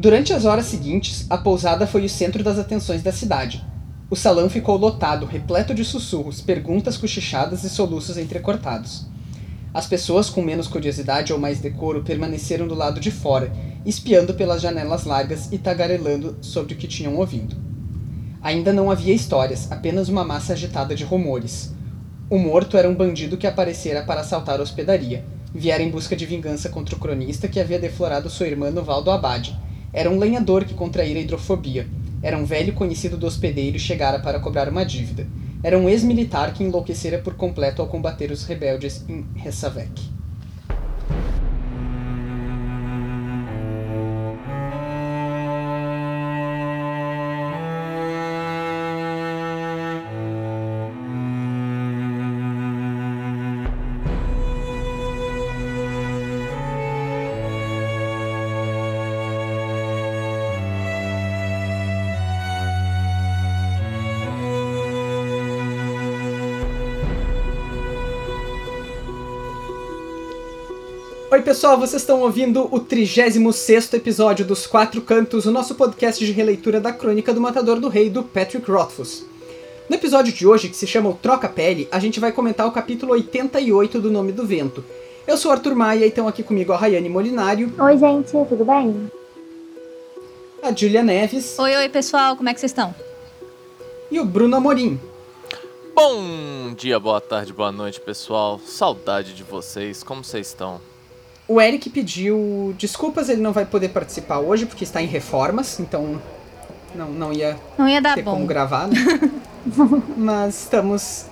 Durante as horas seguintes, a pousada foi o centro das atenções da cidade. O salão ficou lotado, repleto de sussurros, perguntas cochichadas e soluços entrecortados. As pessoas com menos curiosidade ou mais decoro permaneceram do lado de fora, espiando pelas janelas largas e tagarelando sobre o que tinham ouvido. Ainda não havia histórias, apenas uma massa agitada de rumores. O morto era um bandido que aparecera para assaltar a hospedaria. Viera em busca de vingança contra o cronista que havia deflorado sua irmã no Val do Abade, era um lenhador que contraíra hidrofobia. Era um velho conhecido do hospedeiro e chegara para cobrar uma dívida. Era um ex-militar que enlouquecera por completo ao combater os rebeldes em Ressavec. Pessoal, vocês estão ouvindo o 36 episódio dos Quatro Cantos, o nosso podcast de releitura da Crônica do Matador do Rei do Patrick Rothfuss. No episódio de hoje, que se chama o Troca Pele, a gente vai comentar o capítulo 88 do Nome do Vento. Eu sou Arthur Maia e estão aqui comigo a Rayane Molinário. Oi, gente, tudo bem? A Julia Neves. Oi, oi, pessoal, como é que vocês estão? E o Bruno Amorim. Bom dia, boa tarde, boa noite, pessoal. Saudade de vocês, como vocês estão? O Eric pediu desculpas, ele não vai poder participar hoje porque está em reformas, então não, não ia, não ia dar ter bom. como gravar, né? Mas estamos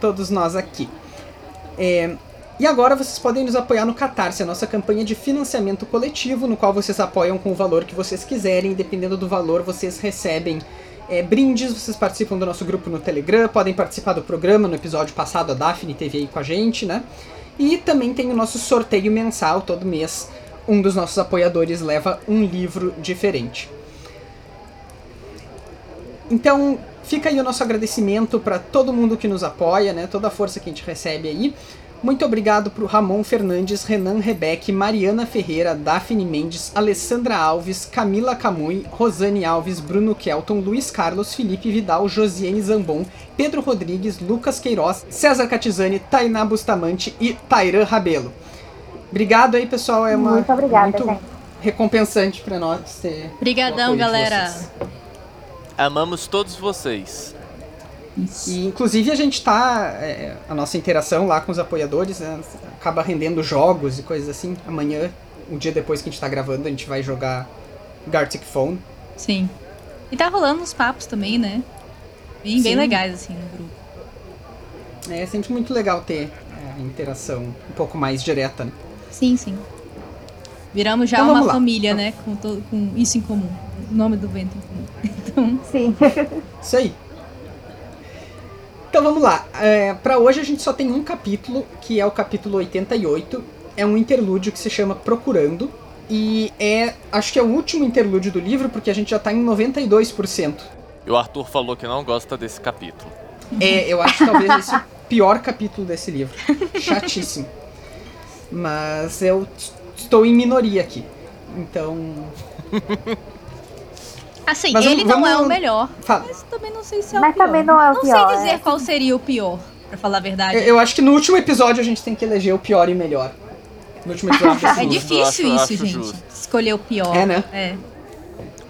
todos nós aqui. É, e agora vocês podem nos apoiar no Catarse, a nossa campanha de financiamento coletivo, no qual vocês apoiam com o valor que vocês quiserem. Dependendo do valor, vocês recebem é, brindes, vocês participam do nosso grupo no Telegram, podem participar do programa. No episódio passado, a Daphne teve aí com a gente, né? E também tem o nosso sorteio mensal, todo mês um dos nossos apoiadores leva um livro diferente. Então, fica aí o nosso agradecimento para todo mundo que nos apoia, né? Toda a força que a gente recebe aí. Muito obrigado para o Ramon Fernandes, Renan Rebeck, Mariana Ferreira, Daphne Mendes, Alessandra Alves, Camila Camui, Rosane Alves, Bruno Kelton, Luiz Carlos, Felipe Vidal, Josiane Zambon, Pedro Rodrigues, Lucas Queiroz, César Catizani, Tainá Bustamante e Tairan Rabelo. Obrigado aí, pessoal. É uma, muito obrigada, muito gente. recompensante para nós ter. Obrigadão, galera. Amamos todos vocês. E inclusive a gente tá. É, a nossa interação lá com os apoiadores né, acaba rendendo jogos e coisas assim. Amanhã, um dia depois que a gente tá gravando, a gente vai jogar Gartic Phone. Sim. E tá rolando uns papos também, né? Bem, bem legais, assim, no grupo. É sempre muito legal ter é, a interação um pouco mais direta, né? Sim, sim. Viramos já Então uma lá. família, né? Com, to- com isso em comum. O nome do vento em comum. Então, Sim. Isso aí. Então vamos lá. É, para hoje a gente só tem um capítulo, que é o capítulo 88. É um interlúdio que se chama Procurando. E é. Acho que é o último interlúdio do livro, porque a gente já tá em 92%. E o Arthur falou que não gosta desse capítulo. É, eu acho talvez esse o pior capítulo desse livro. Chatíssimo. Mas eu estou em minoria aqui. Então. Assim, Mas ele vamos- não é vamos- o melhor. Fala. Mas também não sei se é o Mas pior. também não é o não pior, sei dizer é. qual seria o pior, pra falar a verdade. Eu, eu acho que no último episódio a gente tem que eleger o pior e melhor. No último episódio É livro. difícil acho- isso, acho gente. justo. Escolher o pior. É, né? É.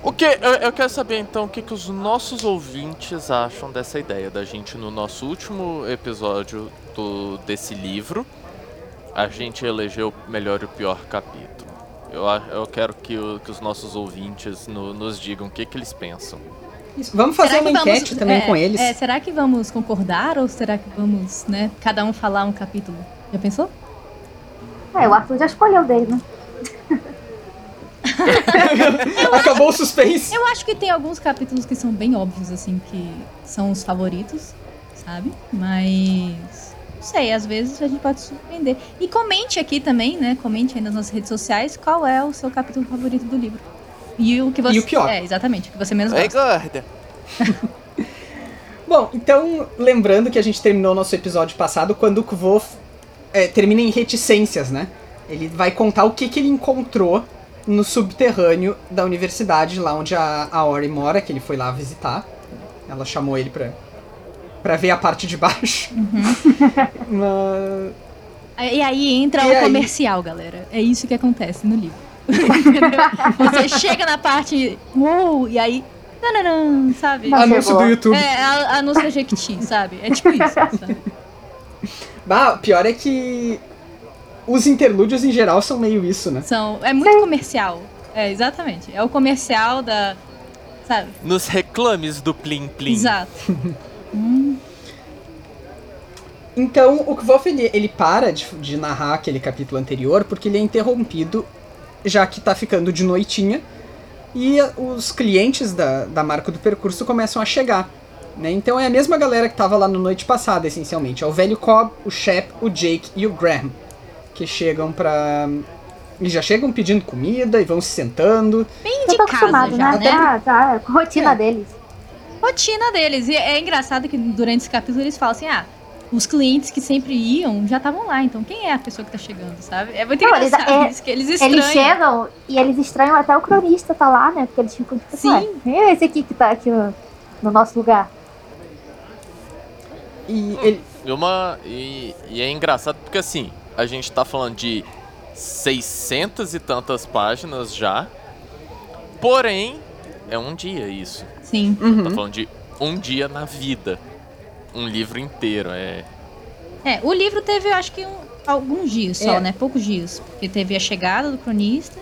O que eu, eu quero saber então o que, que os nossos ouvintes acham dessa ideia da gente no nosso último episódio do, desse livro a gente elegeu o melhor e o pior capítulo. Eu, eu quero que, o- que os nossos ouvintes no- nos digam o que, que eles pensam. Isso. Vamos fazer Será uma que vamos- enquete também é, com eles. é, será que vamos concordar ou será que vamos, né, cada um falar um capítulo? Já pensou? É, o Arthur já escolheu dele, né? Acabou o suspense. Eu acho que tem alguns capítulos que são bem óbvios, assim, que são os favoritos, sabe? Mas. Não sei, às vezes a gente pode surpreender. E comente aqui também, né? Comente aí nas nossas redes sociais qual é o seu capítulo favorito do livro. E o que você. E o pior. É, exatamente, o que você menos gosta. guarda! Bom, então, lembrando que a gente terminou o nosso episódio passado quando o Kvof é, termina em reticências, né? Ele vai contar o que, que ele encontrou no subterrâneo da universidade, lá onde a, a Ori mora, que ele foi lá visitar. Ela chamou ele pra, pra ver a parte de baixo. Mas- E aí entra E o aí? comercial, galera. É isso que acontece no livro. Você chega na parte. Uou, e aí. Tanaram, sabe? Não. Anúncio do YouTube. É, a- anúncio da Jequiti, sabe? É tipo isso. Sabe? Bah, o pior é que os interlúdios em geral são meio isso, né? São, é muito comercial. É, exatamente. É o comercial da. Sabe? Nos reclames do Plim Plim. Exato. Hum, Então, o Kvof, ele, ele para de, de narrar aquele capítulo anterior porque ele é interrompido, já que tá ficando de noitinha, e os clientes da, da marca do percurso começam a chegar. Né? Então é a mesma galera que tava lá na noite passada, essencialmente. É o velho Cobb, o Shep, o Jake e o Graham, que chegam pra... Eles já chegam pedindo comida e vão se sentando. bem de tô casa acostumado, já, né? né? Já, com a rotina É. deles. Rotina deles. E é engraçado que durante esse capítulo eles falam assim: ah, os clientes que sempre iam já estavam lá, então quem é a pessoa que tá chegando, sabe? É muito Não, eles- engraçado é- isso, que eles estranham. Eles chegam e eles estranham até o cronista tá lá, né? Porque eles ficam tipo, Sim. ué, quem é esse aqui que tá aqui no, no nosso lugar? E ele, E, uma, e, e é engraçado porque assim, a gente tá falando de 600 e tantas páginas já. Porém, é um dia isso. Sim. Uhum. Tá falando de um dia na vida. Um livro inteiro. É. É, o livro teve, eu acho que um- alguns dias só, É. né? Poucos dias. Porque teve a chegada do cronista,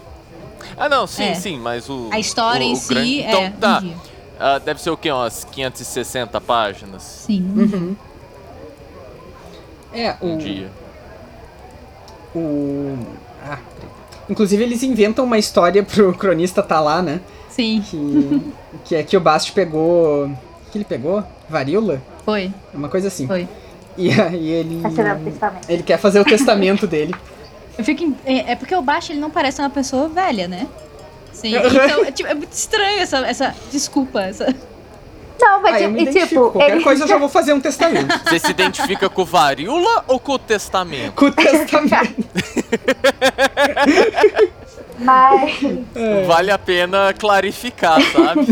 Ah, não, sim, É. sim, mas o. a história o, em o si grande- é Então, tá. um dia. Ah, deve ser o quê? Umas 560 páginas? Sim. Uhum. É, Um o, dia. o... Ah. Inclusive eles inventam uma história pro cronista tá lá, né? Sim, Que, que é que o Bast pegou... Que ele pegou? Varíola? foi, Uma coisa assim. foi. E aí ele... Chegando o testamento. Ele quer fazer o testamento dele. Eu fico. em- É, é porque o Baixo ele não parece uma pessoa velha, né? Sim. Então, é, tipo, é muito estranho essa, essa desculpa, essa. Não, mas eu tipo, me e, tipo, Qualquer ele... coisa eu já vou fazer um testamento. Você se identifica com varíola ou com o testamento? Com o testamento. Mas, É. Vale a pena clarificar, sabe?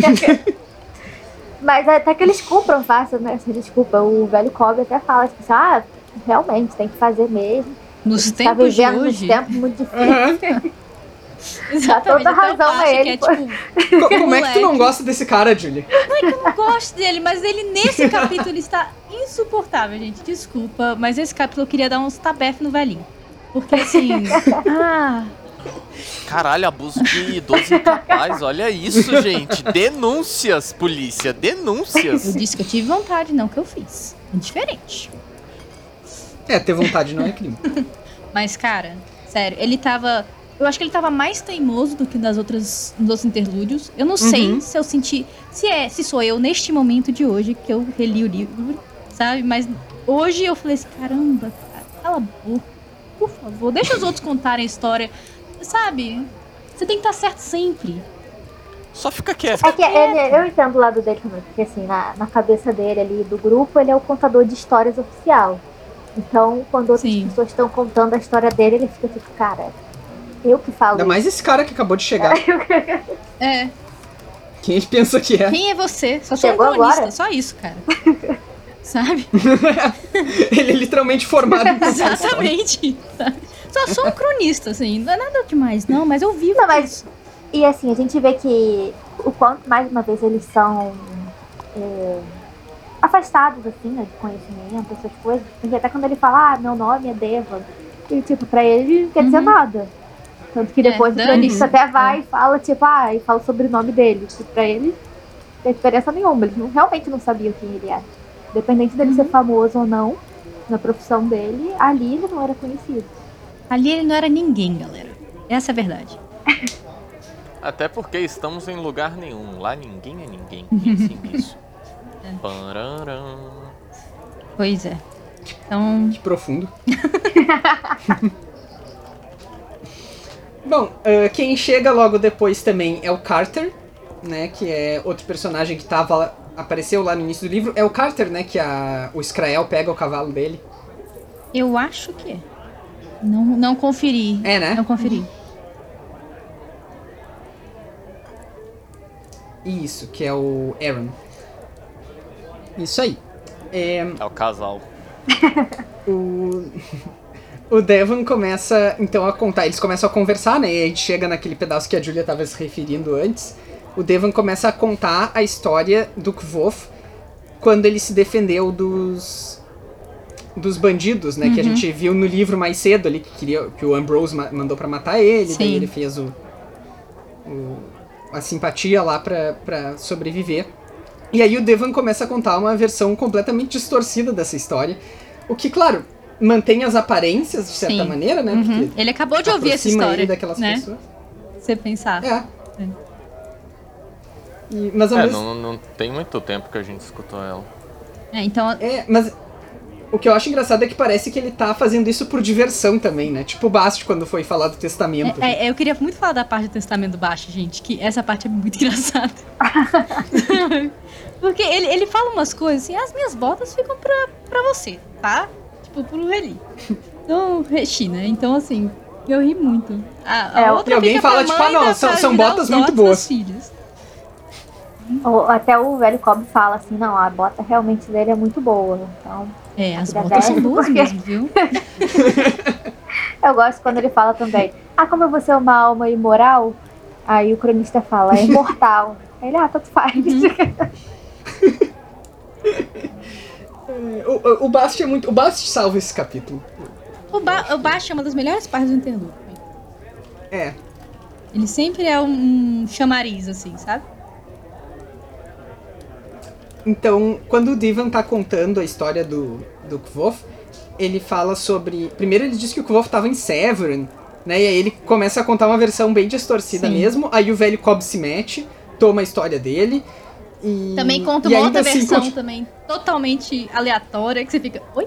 Mas até que eles cumprem fácil, né? Essa desculpa. O velho Kobe até fala, tipo, assim, ah, realmente, tem que fazer mesmo. Nos tá tempos de vivendo hoje. nos tempos muito difíceis. Aham. Exatamente. toda razão a ele, que é, tipo, Co- Como é que tu não Moleque. gosta desse cara, Julie? eu não gosto dele, mas ele nesse capítulo ele está insuportável, gente. Desculpa, mas esse capítulo eu queria dar uns tabef no velhinho. Porque assim. ah, Caralho, abuso de idoso incapaz. Olha isso, gente. Denúncias, polícia. eu Denúncias. disse que eu tive vontade, não que eu fiz. É diferente. É, ter vontade não é crime. Mas, cara, sério, ele tava. Eu acho que ele tava mais teimoso do que nas outras, nos outros interlúdios. Eu não sei Uhum. se eu senti. Se é, se sou eu neste momento de hoje que eu reli o livro, sabe? Mas hoje eu falei assim, caramba, cara, cala a boca. Por favor, deixa os outros contarem a história. Sabe? Você tem que estar certo sempre. Só fica quieto. É que ele, eu entendo o lado dele também, porque assim, na, na cabeça dele ali do grupo, ele é o contador de histórias oficial. Então, quando outras Sim. pessoas estão contando a história dele, ele fica tipo, cara, eu que falo. Ainda mais esse cara que acabou de chegar. É. Quem ele pensa que é? Quem é você? Só sou um agora? Só isso, cara. Sabe? Ele é literalmente formado em. Exatamente. sabe? Só sou um cronista, assim. Não é nada demais, não, mas eu vivo. Não, mas-. E assim, a gente vê que o quanto, mais uma vez, eles são é, afastados, assim, né, de conhecimento, essas coisas. Porque até quando ele fala, ah, meu nome é Deva, e tipo, pra ele não quer dizer Uhum. nada. Tanto que É, depois o dane-se. cronista até vai e fala, tipo, ah, e fala o sobrenome dele. Que pra ele não tem diferença nenhuma. Eles não, realmente não sabiam quem ele era. Independente dele Uhum. ser famoso ou não, na profissão dele, ali ele não era conhecido. Ali ele não era ninguém, galera. Essa é a verdade. Até porque estamos em lugar nenhum. Lá ninguém é ninguém. Pense nisso. Pararam. Pois é. Então, Que profundo. Bom, ah, quem chega logo depois também é o Carter, né? Que é outro personagem que tava, apareceu lá no início do livro. É o Carter, né? Que a, o Skrael pega o cavalo dele. eu acho que é. Não, não conferi. É, né? Não conferi. Isso, que é o Aaron. Isso aí. É, É o casal. o, o Devon começa então a contar, eles começam a conversar, né? E a gente chega naquele pedaço que a Julia estava se referindo antes. O Devon começa a contar a história do Kvof quando ele se defendeu dos dos bandidos, né? Que a Uhum. gente viu no livro mais cedo ali que queria que o Ambrose ma- mandou pra matar ele, daí Sim. ele fez o, o- a simpatia lá pra, pra sobreviver. E aí o Devon começa a contar uma versão completamente distorcida dessa história. O que, claro, mantém as aparências de certa Sim. maneira, né? Uhum. Porque Ele acabou de ouvir essa história. ele daquelas né? pessoas. Você pensar. É. E- mas É, mesmo não, não tem muito tempo que a gente escutou ela. É, então, É, mas o que eu acho engraçado é que parece que ele tá fazendo isso por diversão também, né? Tipo o Bast quando foi falar do testamento. É, é, eu queria muito falar da parte do testamento baixo, gente, que essa parte é muito engraçada. Porque ele, ele fala umas coisas assim, as minhas botas ficam pra, pra você, tá? Tipo, pro Reli. Então, Rechi, né? Então, assim, eu ri muito. A, a É, outra e alguém fala, tipo, ah, não, são- são botas muito boas. até o velho Cobb fala assim, não, a bota realmente dele é muito boa. Então, É, as botas são boas porque- mesmo, viu? eu gosto quando ele fala também, ah, como você é uma alma imoral? Aí o cronista fala, é imortal. Aí ele, ah, tanto faz. O, o, o Bast é muito. O Bast salva esse capítulo. O, ba o baixo é uma das melhores partes do interlúdio. É. Ele sempre é um chamariz, assim, sabe? Então, quando o Divan tá contando a história do, do Kvof, ele fala sobre. Primeiro ele diz que o Kvof tava em Severn, né? E aí ele começa a contar uma versão bem distorcida Sim. mesmo. Aí o velho Cobb se mete, toma a história dele. E, Também conta uma outra assim versão conti- também totalmente aleatória que você fica. Oi?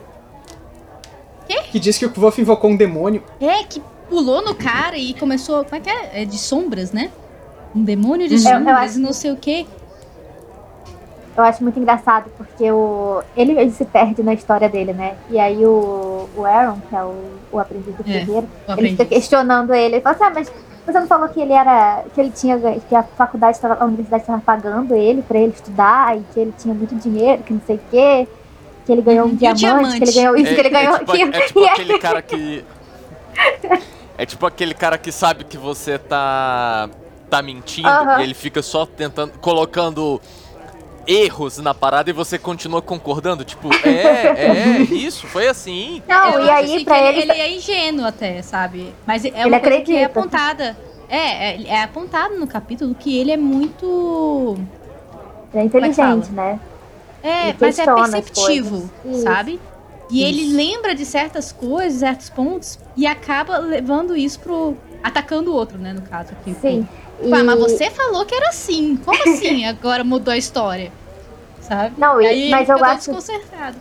Que diz que o Kvof invocou um demônio. É, que pulou no cara e começou. Como é que é? É de sombras, né? Um demônio de Eu- eu sombras acho- e não sei o quê. Eu acho muito engraçado, porque o, ele, ele se perde na história dele, né? E aí o, o Aaron, que é o, o aprendiz do É, ferreiro, ele fica questionando ele. Ele fala assim, ah, mas você não falou que ele era. que ele tinha. que a faculdade estava. a universidade estava pagando ele pra ele estudar e que ele tinha muito dinheiro, que não sei o quê. Que ele ganhou um Uhum. E o diamante, diamante? que ele ganhou isso, que ele ganhou tipo, aquilo. é tipo aquele cara que. É tipo aquele cara que sabe que você tá. tá mentindo Aham. e ele fica só tentando. colocando erros na parada e você continua concordando. Tipo, é, é, isso, foi assim. Não, Eu e aí assim, pra que ele. ele. é ingênuo até, sabe? Mas é Ele uma coisa que é apontada. É, é, é apontado no capítulo que ele é muito. é inteligente, né? É, Ele mas é perceptivo, sabe? E ele Isso. lembra de certas coisas, certos pontos, e acaba levando isso pro. atacando o outro, né, no caso aqui. Sim. Tipo, ah, mas E- você falou que era assim. Como assim agora mudou a história? Sabe? Não, e- Aí mas ele eu acho- desconcertado.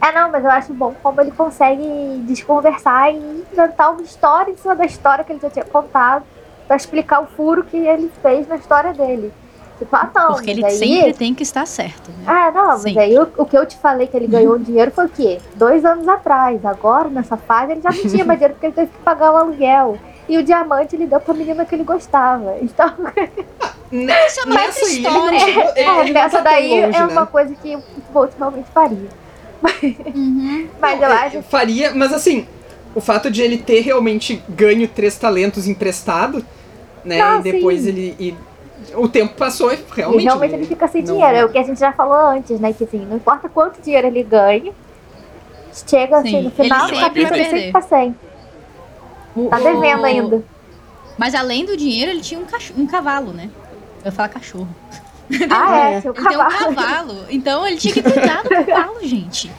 É, não, mas eu acho bom como ele consegue desconversar e inventar uma história em cima da história que ele já tinha contado pra explicar o furo que ele fez na história dele. Tipo, ah, não, Porque ele mas aí... sempre tem que estar certo, né? Ah, não, mas Sempre. aí o, o que eu te falei que ele ganhou dinheiro foi o quê? Dois anos atrás. Agora, nessa fase, ele já não tinha mais dinheiro porque ele teve que pagar o aluguel. E o diamante ele deu pra menina que ele gostava. Então, Isso é uma outra Nessa ele história. não ele é, não tá essa tão daí longe, é né? uma coisa que o Bolt realmente faria. Uhum. Mas Não, eu é, acho Faria, mas assim, o fato de ele ter realmente ganho três talentos emprestado, né? Ah, e depois sim. ele. e o tempo passou e realmente. e realmente ele fica sem não- dinheiro. É o que a gente já falou antes, né? Que assim, não importa quanto dinheiro ele ganhe, chega assim, Sim, no final ele do capítulo ele sempre tá sem. Tá devendo ainda. Mas além do dinheiro, ele tinha um, cacho- um cavalo, né? Eu ia falar cachorro. Ah, é, É. seu Ele tem um cavalo. cavalo. Então ele tinha que cuidar do cavalo, gente.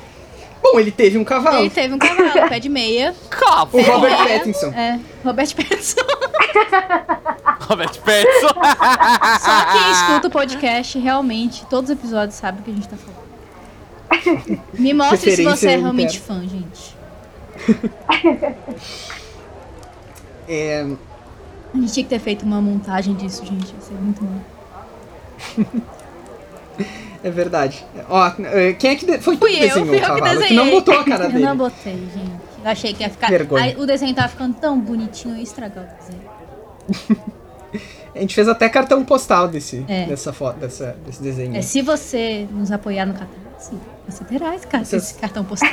Bom, ele teve um cavalo. Ele teve um cavalo, pé de meia. Cavo! O Robert É. Pattinson. É, Robert Pattinson. Robert Pattinson! Só quem escuta o podcast realmente, todos os episódios, sabe o que a gente tá falando. Me mostre se você é realmente fã, gente. É, A gente tinha que ter feito uma montagem disso, gente. Ia ser muito bom. é verdade. Ó, é, quem é que. de- Foi tu que eu, desenhou fui o eu que desenhei. não botou a cara Eu dele. não botei, gente. Eu achei que ia ficar. Aí o desenho tava ficando tão bonitinho, eu ia estragar o desenho. A gente fez até cartão postal desse, É. dessa foto, dessa, desse desenho. É, se você nos apoiar no Catarse, você terá esse, Vocês- esse cartão postal.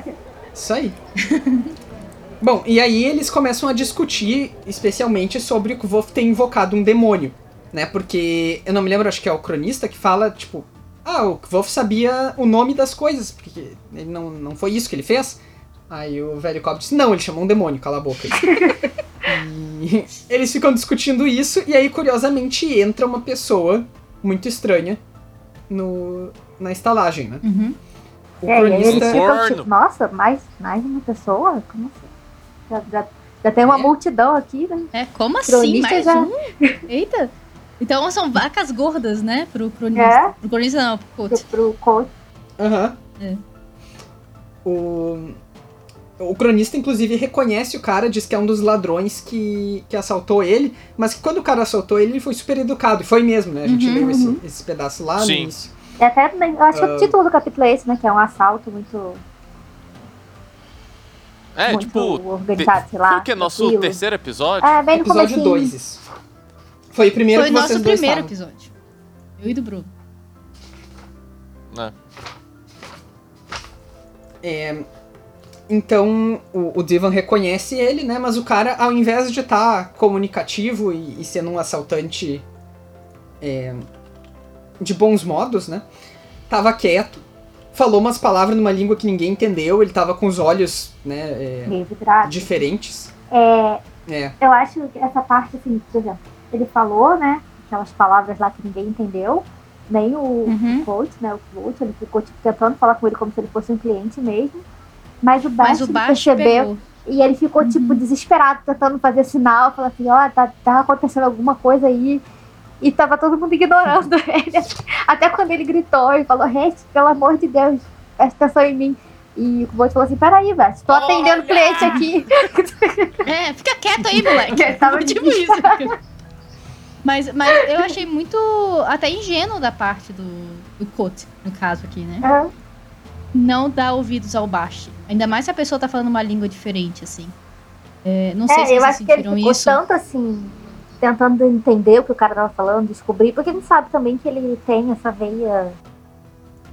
Isso aí. Bom, e aí eles começam a discutir, especialmente sobre o Kvolf ter invocado um demônio, né? Porque eu não me lembro, acho que é o cronista que fala, tipo, ah, o Kvolf sabia o nome das coisas, porque ele não, não foi isso que ele fez. Aí o velho Cobb disse, não, ele chamou um demônio, cala a boca. e eles ficam discutindo isso, e aí, curiosamente, entra uma pessoa muito estranha no, na estalagem, né? Uhum. O É, cronista... ficam Corno. tipo, nossa, mais, mais uma pessoa? Como assim? Já, já, já tem uma É. multidão aqui, né? É, como assim? Mais já- um? Eita! Então são vacas gordas, né? Pro cronista. É. Pro cronista não, pro coach. Pro coach. Aham. É. O... o cronista, inclusive, reconhece o cara, diz que é um dos ladrões que, que assaltou ele, mas que quando o cara assaltou ele, ele foi super educado. E foi mesmo, né? A gente Uhum, leu esse, uhum. esse pedaço lá no Sim. início. É até, eu acho que Ah. o título do capítulo é esse, né? Que é um assalto muito, É, muito tipo, organizado, sei lá. foi que é nosso tranquilo. terceiro episódio? É, bem no Episódio comecinho. 2, isso. Foi o primeiro Foi que nosso dois primeiro estavam. episódio. Eu e do Bruno. né? É, então, o, o Divan reconhece ele, né? Mas o cara, ao invés de estar comunicativo e, e sendo um assaltante é, de bons modos, né? Tava quieto, falou umas palavras numa língua que ninguém entendeu, ele tava com os olhos, né? é, diferentes. É, É, eu acho que essa parte, assim, por exemplo, ele falou, né? Aquelas palavras lá que ninguém entendeu. Nem o, Uhum. o coach, né? O coach, ele ficou tipo, tentando falar com ele como se ele fosse um cliente mesmo. Mas o Mas Bast o baixo percebeu pegou. e ele ficou, tipo, desesperado, tentando fazer sinal, falando assim, ó, tá, tá acontecendo alguma coisa aí. E tava todo mundo ignorando ele. Até quando ele gritou e falou, Rest, pelo amor de Deus, presta atenção em mim. E o coach falou assim, peraí, Bast, tô atendendo cliente aqui. É, fica quieto aí, moleque. Ele tava tipo isso. Mas, mas eu achei muito até ingênuo da parte do, do Cote, no caso aqui, né? Aham. Não dar ouvidos ao baixo. Ainda mais se a pessoa tá falando uma língua diferente, assim. É, não sei É, se eu vocês acho que ele sentiram ficou isso. tanto assim, tentando entender o que o cara tava falando, descobrir, porque a gente sabe também que ele tem essa veia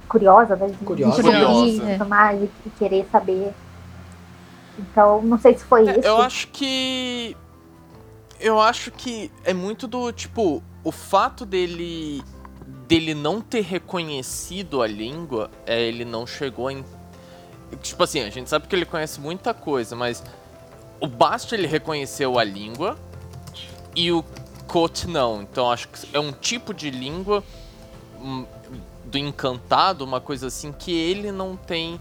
curiosa, né? De Curiosa. descobrir Curiosa. e mais, querer saber. Então, não sei se foi É, isso. eu acho que. Eu acho que é muito do tipo. O fato dele. dele não ter reconhecido a língua, é ele não chegou em. Tipo assim, a gente sabe que ele conhece muita coisa, mas. O Bast ele reconheceu a língua e o Kot não. Então acho que é um tipo de língua hum, do encantado, uma coisa assim, que ele não tem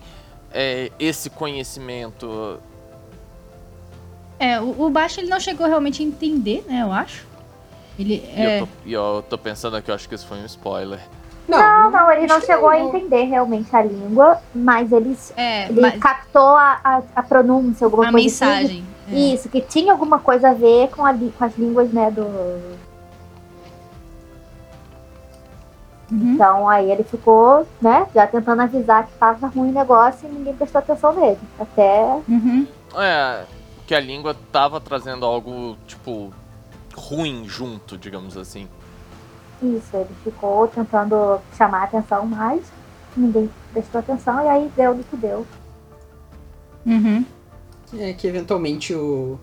é, esse conhecimento. É, o, o baixo ele não chegou realmente a entender, né? Eu acho. Ele E é. eu, tô, e eu tô pensando aqui, eu acho que isso foi um spoiler. Não, não, ele não acho que chegou a não. entender realmente a língua, mas ele, É, ele mas captou a, a, a pronúncia, alguma a coisa assim. É. Isso, que tinha alguma coisa a ver com, a, com as línguas, né, do... Uhum. Então aí ele ficou, né, já tentando avisar que tava ruim o negócio e ninguém prestou atenção nele. Até Uhum. É, que a língua tava trazendo algo, tipo, ruim junto, digamos assim. isso, ele ficou tentando chamar a atenção, mas ninguém prestou atenção e aí deu no que deu. Uhum. É que eventualmente o.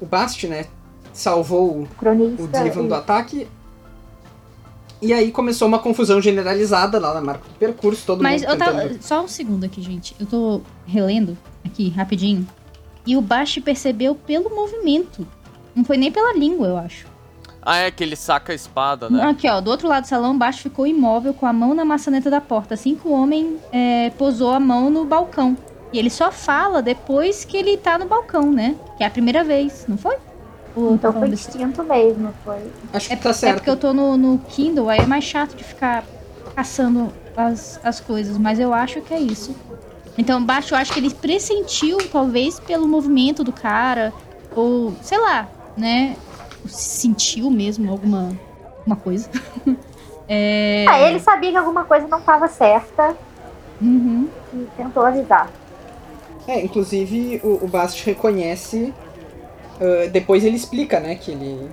O Bast, né? Salvou o O cronista. o Divan e- do ataque. E aí começou uma confusão generalizada lá na marca do percurso, todo Mas mundo eu tava. tentando... Só um segundo aqui, gente. Eu tô relendo aqui, rapidinho. E o Bashi percebeu pelo movimento. Não foi nem pela língua, eu acho. Ah, é que ele saca a espada, né? Aqui, ó, do outro lado do salão, o Bashi ficou imóvel com a mão na maçaneta da porta, assim que o homem é, posou a mão no balcão. E ele só fala depois que ele tá no balcão, né? Que é a primeira vez, não foi? Tô Então foi instinto mesmo, foi. Acho que É, tá é certo. porque eu tô no, no Kindle, aí é mais chato de ficar caçando as, as coisas, mas eu acho que é isso. Então, baixo, eu acho que ele pressentiu, talvez, pelo movimento do cara, ou sei lá, né? Sentiu mesmo alguma, alguma coisa. é... Ah, ele sabia que alguma coisa não estava certa Uhum. e tentou avisar. É, inclusive o, o Bast reconhece. ah, depois ele explica, né, que ele.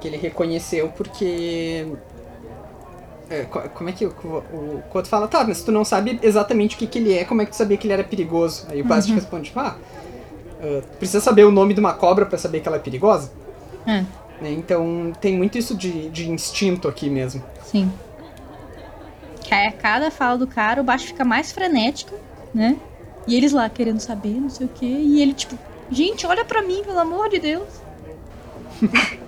que ele reconheceu porque. É, co- como é que o, o Koto fala? Tá, mas tu não sabe exatamente o que, que ele é, como é que tu sabia que ele era perigoso? Aí o Bast responde, tipo, ah, ah, precisa saber o nome de uma cobra pra saber que ela é perigosa? É, Né, Então tem muito isso de, de instinto aqui mesmo. sim. Que a cada fala do cara, o baixo fica mais frenético, né? E eles lá querendo saber, não sei o quê. E ele, tipo, gente, olha pra mim, pelo amor de Deus.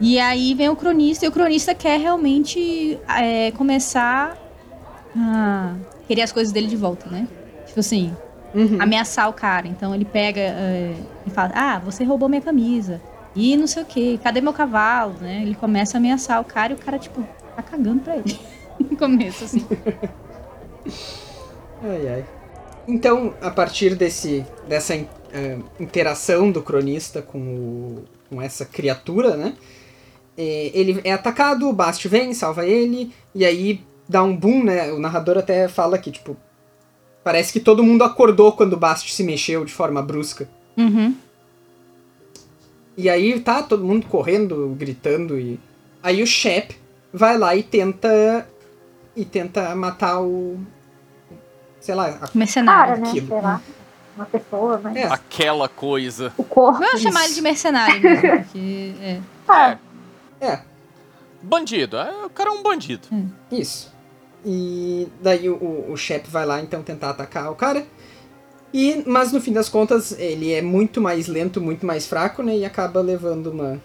e aí vem o cronista, e o cronista quer realmente é, começar a querer as coisas dele de volta, né? Tipo assim, Uhum. ameaçar o cara. Então ele pega é, e fala: Ah, você roubou minha camisa. E não sei o que, cadê meu cavalo? Né? Ele começa a ameaçar o cara e o cara, tipo, tá cagando pra ele. No começo, assim. Ai, ai. Então, a partir desse, dessa eh, interação do cronista com, o- com essa criatura, né? ele é atacado, o Bast vem, salva ele, e aí dá um boom, né? O narrador até fala que, tipo, parece que todo mundo acordou quando o Bast se mexeu de forma brusca. Uhum. E aí tá todo mundo correndo, gritando, e aí o Shep vai lá e tenta. e tenta matar o. sei lá, a Cara, Mercenário. né? Aquilo. Sei lá. Uma pessoa, mas. É. Aquela coisa. O corpo. Vamos chamar ele de mercenário mesmo, porque. É. Ah, É, Bandido. É, o cara é um bandido. Isso. E daí o, o, Shep vai lá então tentar atacar o cara. E, mas no fim das contas, ele é muito mais lento, muito mais fraco, né? E acaba levando uma. O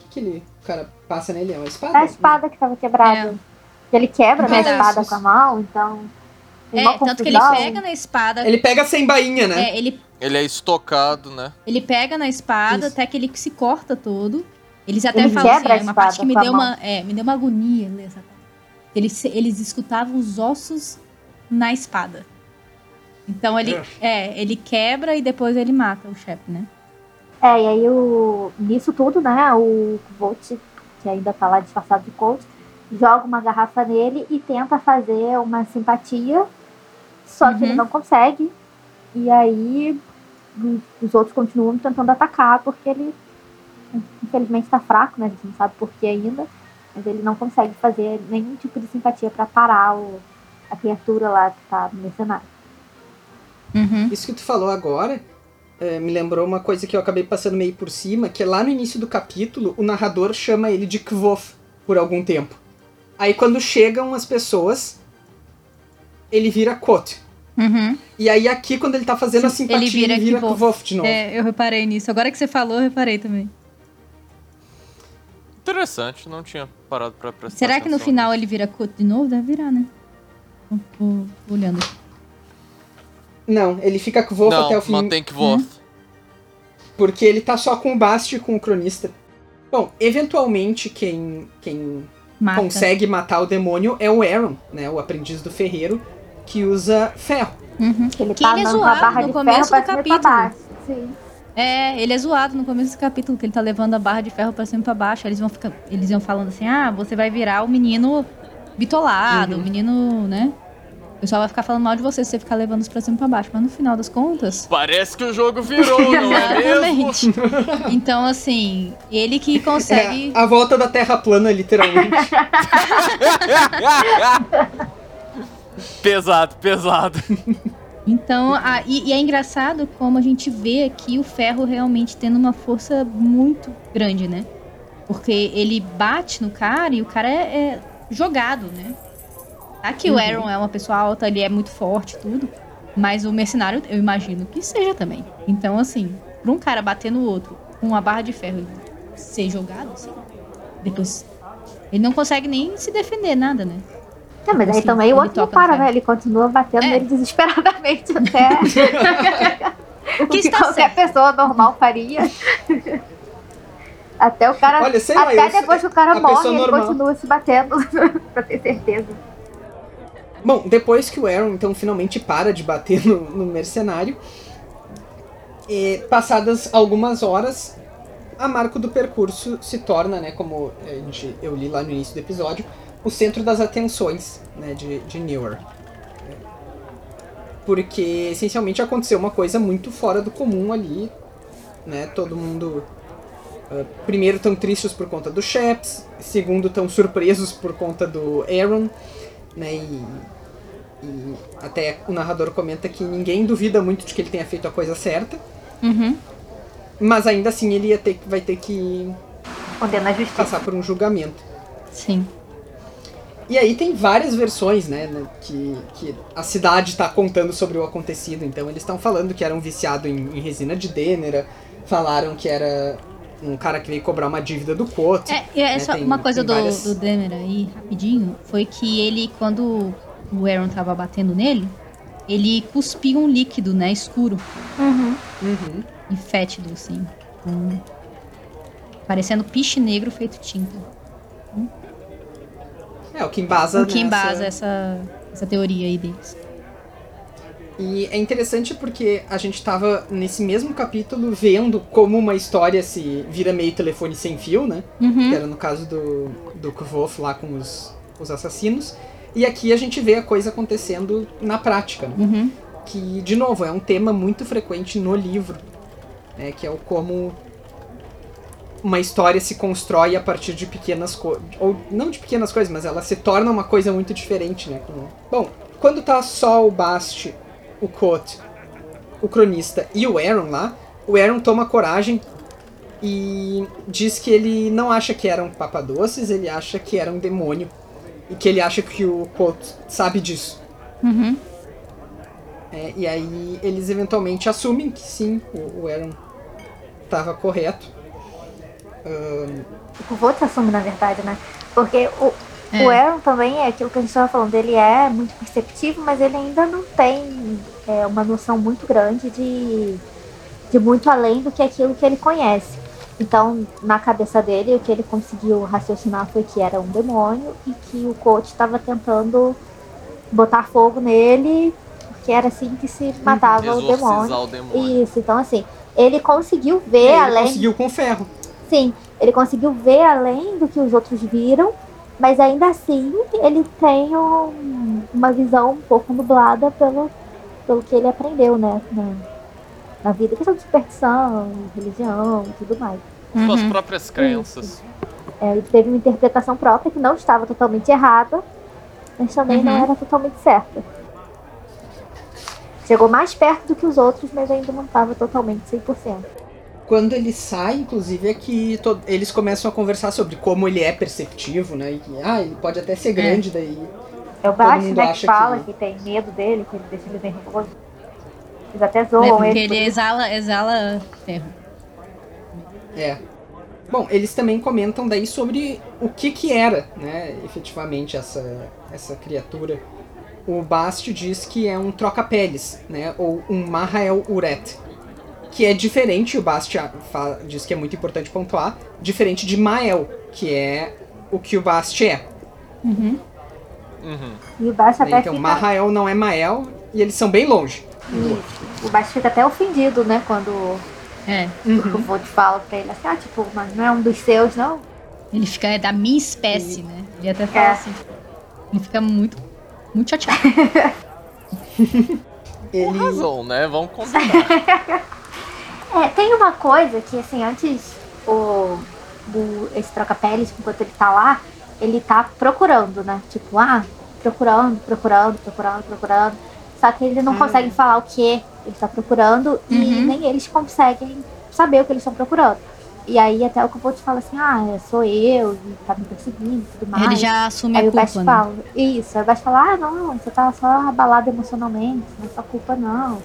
que, que ele. O cara passa nele? É uma espada? É a espada que tava quebrada. Ele quebra né, a espada com a mão, então. Uma É, tanto que ele pega na espada. Ele pega sem bainha, né? É, ele, Ele é estocado, né? ele pega na espada Isso. até que ele se corta todo. Eles até Ele falam assim, é uma parte que me deu uma, é, me deu uma agonia ler essa parte. Eles, eles escutavam os ossos na espada. Então ele, é, ele quebra e depois ele mata o chefe, né? É, e aí o, nisso tudo, né, o Volt, que ainda tá lá disfarçado de coach, joga uma garrafa nele e tenta fazer uma simpatia, só que Uhum. ele não consegue. E aí os- os outros continuam tentando atacar, porque ele infelizmente tá fraco, né? A gente não sabe por que ainda, mas ele não consegue fazer nenhum tipo de simpatia pra parar o, a criatura lá que tá no mercenário. Uhum. Isso que tu falou agora eh, me lembrou uma coisa que eu acabei passando meio por cima, que é lá no início do capítulo, o narrador chama ele de Kvof por algum tempo. Aí quando chegam as pessoas, ele vira Kot. Uhum. E aí aqui, quando ele tá fazendo a Sim, simpatia, ele vira ele vira Kvof. Kvof de novo. É, eu reparei nisso. Agora que você falou, eu reparei também. Interessante, não tinha parado pra prestar Será que no final nisso. ele vira Koto de novo? Deve virar, né? Tô- tô olhando aqui. Não, ele fica Kvof Não, até o fim, mantém que voz. porque ele tá só com o Bast e com o Cronista. Bom, eventualmente quem, quem Mata. consegue matar o demônio é o Aaron, né, o aprendiz do ferreiro, que usa ferro. Uhum. Ele Que tá ele é zoado barra no de começo ferro do pra cima e pra capítulo. baixo. Sim. É, ele é zoado no começo do capítulo, que ele tá levando a barra de ferro pra cima e pra baixo. Aí Eles vão ficar, eles iam falando assim: ah, você vai virar o menino bitolado, Uhum. o menino, né? O pessoal vai ficar falando mal de você se você ficar levando isso pra cima e pra baixo. Mas no final das contas. Parece que o jogo virou, não é mesmo? Exatamente. Então, assim, ele que consegue. É, a volta da Terra plana, literalmente. pesado, pesado. Então, a- e, e é engraçado como a gente vê aqui o ferro realmente tendo uma força muito grande, né? Porque ele bate no cara e o cara é, é jogado, né? Aqui o Aaron é uma pessoa alta, ele é muito forte, tudo. Mas o mercenário, eu imagino que seja também. Então, assim, pra um cara bater no outro com uma barra de ferro e ser jogado, assim, depois. Ele não consegue nem se defender, nada, né? Não, mas aí Assim, também o outro não para, ferro. né? Ele continua batendo É. nele desesperadamente até o que que está qualquer pessoa normal faria. Até o cara. Olha, sei lá, até eu- depois que o cara morre, ele normal. continua se batendo pra ter certeza. Bom, depois que o Aaron, então, finalmente para de bater no, no mercenário, e, passadas algumas horas, a marco do percurso se torna, né, como a gente, eu li lá no início do episódio, o centro das atenções né, de, de Newer. Porque, essencialmente, aconteceu uma coisa muito fora do comum ali, né, todo mundo Uh, primeiro estão tristes por conta do Sheps, segundo estão surpresos por conta do Aaron, né? E, e, até o narrador comenta que ninguém duvida muito de que ele tenha feito a coisa certa. Uhum. Mas ainda assim ele ia ter, vai ter que Condena a justiça. passar por um julgamento. Sim. E aí tem várias versões, né, né, que, que a cidade está contando sobre o acontecido. Então eles estão falando que era um viciado em, em resina de Dênera, falaram que era um cara que veio cobrar uma dívida do Quote. É, e é né, só tem- uma coisa do, várias- do aí, rapidinho, foi que ele, quando o Aaron tava batendo nele, ele cuspiu um líquido, né, escuro Uhum. Uhum. e fétido, assim. com- parecendo piche negro feito tinta. É, o que embasa o que nessa- embasa essa, essa teoria aí deles. E é interessante porque a gente tava nesse mesmo capítulo vendo como uma história se vira meio telefone sem fio, né? Que Uhum. era no caso do, do Kvof lá com os, os assassinos. E aqui a gente vê a coisa acontecendo na prática, né? Uhum. que de novo é um tema muito frequente no livro, né, que é o como uma história se constrói a partir de pequenas coisas, ou não de pequenas coisas, mas ela se torna uma coisa muito diferente, né? com- Bom, quando tá só o Bast, o Cote, o cronista e o Aaron lá, o Aaron toma coragem e diz que ele não acha que eram papadoces, ele acha que era um demônio e que ele acha que o Cote sabe disso. Uhum. É, e aí eles eventualmente assumem que sim, o, o Aaron estava correto. Ahn, O Voto assume, na verdade, né? Porque o, É. o Aaron também é aquilo que a gente estava falando, ele é muito perceptivo, mas ele ainda não tem é, uma noção muito grande de, de muito além do que aquilo que ele conhece. Então, na cabeça dele, o que ele conseguiu raciocinar foi que era um demônio e que o coach estava tentando botar fogo nele, porque era assim que se matava o demônio. O demônio. Isso, então assim, ele conseguiu ver ele além. conseguiu com ferro. Sim, ele conseguiu ver além do que os outros viram, mas ainda assim ele tem um- uma visão um pouco nublada pelo, pelo que ele aprendeu, né? Na, na vida, questão de superstição, religião e tudo mais. Suas Uhum. próprias crenças. É, ele teve uma interpretação própria que não estava totalmente errada, mas também não Uhum. era totalmente certa. Chegou mais perto do que os outros, mas ainda não estava totalmente 100%. Quando ele sai, inclusive, é que eles começam a conversar sobre como ele é perceptivo, né? E que, ah, ele pode até ser grande daí. É o mundo né, que fala que- que... tem medo dele, que ele deixa ele nervoso. Eles até É zoam porque ele. ele por isso. exala, exala ferro. É. Bom, eles também comentam daí sobre o que que era, né, efetivamente, essa, essa criatura. O Bast diz que é um troca-peles, né, ou um Mahael Uret, que é diferente, o Bast a- fa- diz que é muito importante pontuar, diferente de Mael, que é o que o Bast é. Uhum. Uhum. E o Baixo né? até Então, fica. Mahael não é Mael, e eles são bem longe. Isso. O Baixo fica até ofendido, né? Quando É. o Vote fala pra ele assim, ah, tipo, mas não é um dos seus, não? Ele fica é da minha espécie, né? Ele até fala É. assim. tipo, Ele fica muito, muito chateado. Ele... Razão, né? Vamos combinar. É, tem uma coisa que, assim, antes o, do, esse troca-peles, enquanto ele tá lá, ele tá procurando, né? Tipo, ah, procurando, procurando, procurando, procurando. Só que ele não consegue falar o que ele tá procurando e Uhum. nem eles conseguem saber o que eles estão procurando. E aí até o te falar assim, ah, é, sou eu, e tá me perseguindo e tudo mais. Ele já assume Aí a culpa, né? fala, isso, aí o Bash fala, ah, não, você tá só abalado emocionalmente, não é sua culpa não.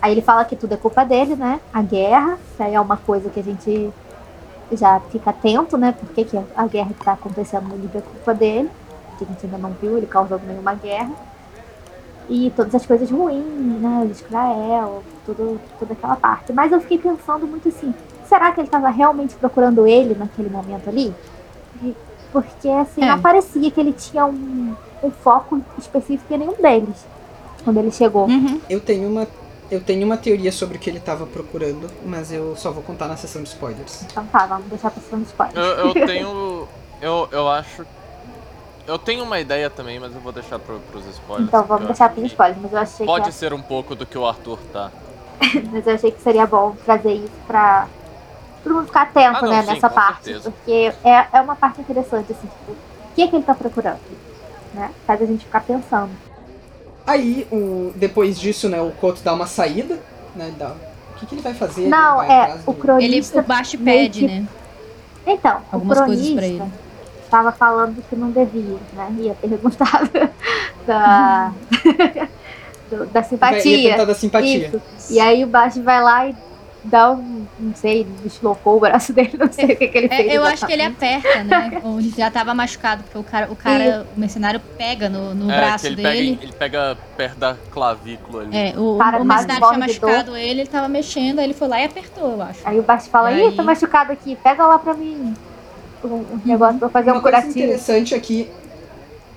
Aí ele fala que tudo é culpa dele, né? A guerra, que aí é uma coisa que a gente já fica atento, né? Por que, a guerra que tá acontecendo no Líbia é culpa dele, que a gente ainda não viu ele causando nenhuma guerra. E todas as coisas ruins, né? O Israel, tudo, toda aquela parte. Mas eu fiquei pensando muito assim, será que ele tava realmente procurando ele naquele momento ali? Porque assim, É. não parecia que ele tinha um, um foco específico em nenhum deles quando ele chegou. Uhum. Eu tenho uma eu tenho uma teoria sobre o que ele estava procurando, mas eu só vou contar na sessão de spoilers. Então tá, vamos deixar passando spoiler. Eu, eu tenho. Eu, eu acho. Eu tenho uma ideia também, mas eu vou deixar pro, pros spoilers. Então vamos deixar acho para que spoiler, mas eu achei Pode que ser um pouco do que o Arthur tá. mas eu achei que seria bom trazer isso pra, todo mundo ficar atento, Ah, não, né, sim, nessa com parte. certeza. Porque é, é uma parte interessante, assim, tipo, o que é que ele tá procurando? Né? Faz a gente ficar pensando. Aí, o, depois disso, né, o Koto dá uma saída, né, dá, o que, que ele vai fazer? Não, ele vai é, atrás o do- Ele, cronista. o baixo pede, que- né? Então, Algumas o coisas pra cronista ele. estava falando que não devia, né? Ia perguntar da, do- da ia simpatia. tentar da simpatia. Isso. E aí o baixo vai lá e dá um, não sei, deslocou o braço dele, não sei o que, que ele É, fez. eu acho que ele aperta, né? Onde já tava machucado, porque o cara, o, cara, o mercenário pega no, no É, braço que ele dele. pega, ele pega perto da clavícula ali. É, o, Cara, o quase mercenário tinha dor. machucado ele, ele tava mexendo, aí ele foi lá e apertou, eu acho. Aí o baixo fala, E ih, aí? tô machucado aqui, pega lá pra mim um, um negócio pra fazer Uma um coisa curativo. interessante aqui.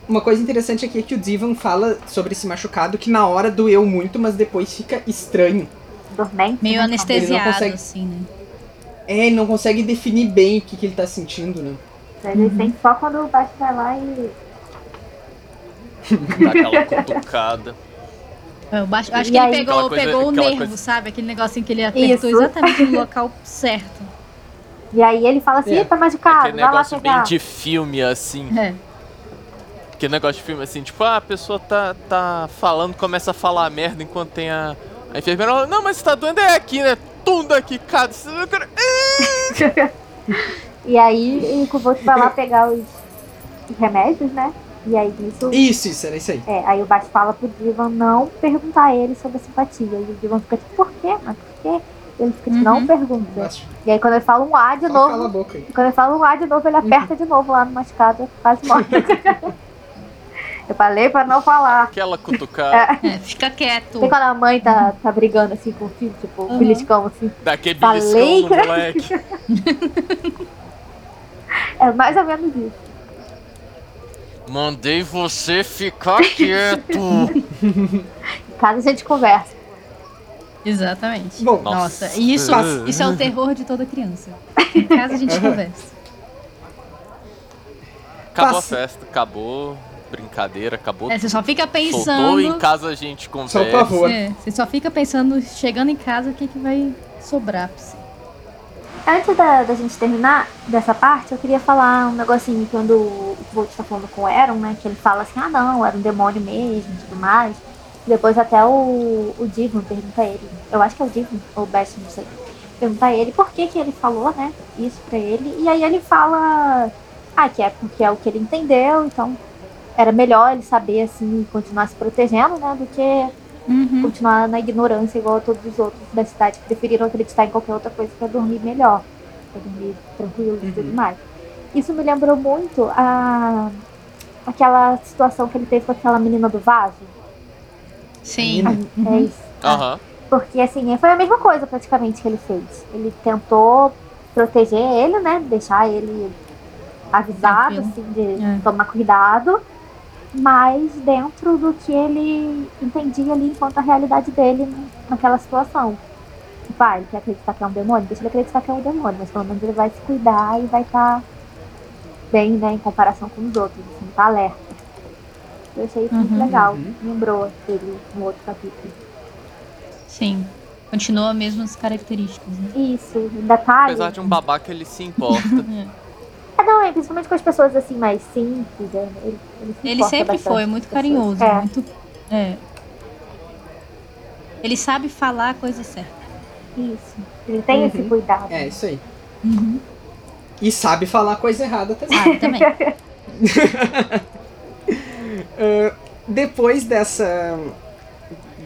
Uma coisa interessante aqui é que o Divan fala sobre esse machucado que na hora doeu muito, mas depois fica estranho. Dormente. Meio né? anestesiado, consegue- assim, né? É, ele não consegue definir bem o que, que ele tá sentindo, né? Ele sente só quando o baixo vai lá e. Dá aquela cutucada. É, baixo, acho E que aí? ele pegou, coisa- pegou o nervo, coisa- sabe? Aquele negocinho que ele apertou Isso. exatamente no local certo. E aí ele fala assim, É. "Ih, tá machucado, Aquele vai lá pegar. bem de filme, assim. É. Aquele negócio de filme, assim, tipo, ah, a pessoa tá, tá falando, começa a falar merda enquanto tem a, a enfermeira. ela, Não, mas tá doendo é aqui, né? Tudo aqui, cara. E aí o Kuboto vai lá pegar os, os remédios, né? E aí nisso. Isso, isso, era isso aí. É, aí o baixo fala pro Divan não perguntar a ele sobre a simpatia. E o Divan fica tipo, por quê? Mas por quê? Ele fica tipo, não Uhum. pergunta. Mas E aí quando ele fala um A de só novo, cala a boca aí. quando ele fala um A de novo, ele aperta de novo lá no machucado, quase morre. Eu falei pra não falar. Aquela cutucada, É, fica quieto. Tem quando a mãe tá, tá brigando assim com o filho, tipo, Uhum. beliscão assim. daquele Falei beliscão no que- moleque. É mais ou menos isso. Mandei você ficar quieto. Em casa a gente conversa. Exatamente. Bom, Nossa, e isso, isso é o terror de toda criança. Em casa a gente conversa. Acabou Passa. a festa, acabou brincadeira, acabou É, você só fica Soltou, em pensando. casa a gente Só conversa. o pavor. É, você só fica pensando, chegando em casa, o que, que vai sobrar pra você. Antes da, da gente terminar dessa parte, eu queria falar um negocinho quando o Volt tá falando com o Aaron, né? Que ele fala assim, ah não, era um demônio mesmo e tudo mais. Depois até o, o Divan pergunta a ele, eu acho que é o Divan, ou o Best, não sei. Pergunta a ele por que, que ele falou, né? Isso pra ele. E aí ele fala, ah, que é porque é o que ele entendeu, então era melhor ele saber assim, continuar se protegendo, né? Do que Uhum. continuar na ignorância igual a todos os outros da cidade que preferiram acreditar em qualquer outra coisa pra dormir melhor, pra dormir tranquilo e tudo Uhum. mais. Isso me lembrou muito a aquela situação que ele teve com aquela menina do vaso. Sim. Menina? É Uhum. isso. Aham. Porque assim, foi a mesma coisa praticamente que ele fez. Ele tentou proteger ele, né? Deixar ele avisado, Tranquilo. assim, de É. tomar cuidado. Mas dentro do que ele entendia ali enquanto a realidade dele naquela situação. Tipo, ah, ele quer acreditar que é um demônio? Deixa ele acreditar que é um demônio, mas pelo menos ele vai se cuidar e vai estar bem, né, em comparação com os outros, assim, tá alerta. Eu achei isso muito Uhum. legal. Uhum. Lembrou ele no outro capítulo. Sim. Continua as mesmas características, né? Isso, tá ali. Apesar de um babaca, ele se importa. É, não, é principalmente com as pessoas assim mais simples. é, Ele, ele, se Ele sempre foi muito carinhoso, É, muito. É. Ele sabe falar a coisa certa. isso. Ele tem esse Uhum. cuidado. É, isso aí. Uhum. E sabe falar coisa errada também. Sabe também. Ah, depois dessa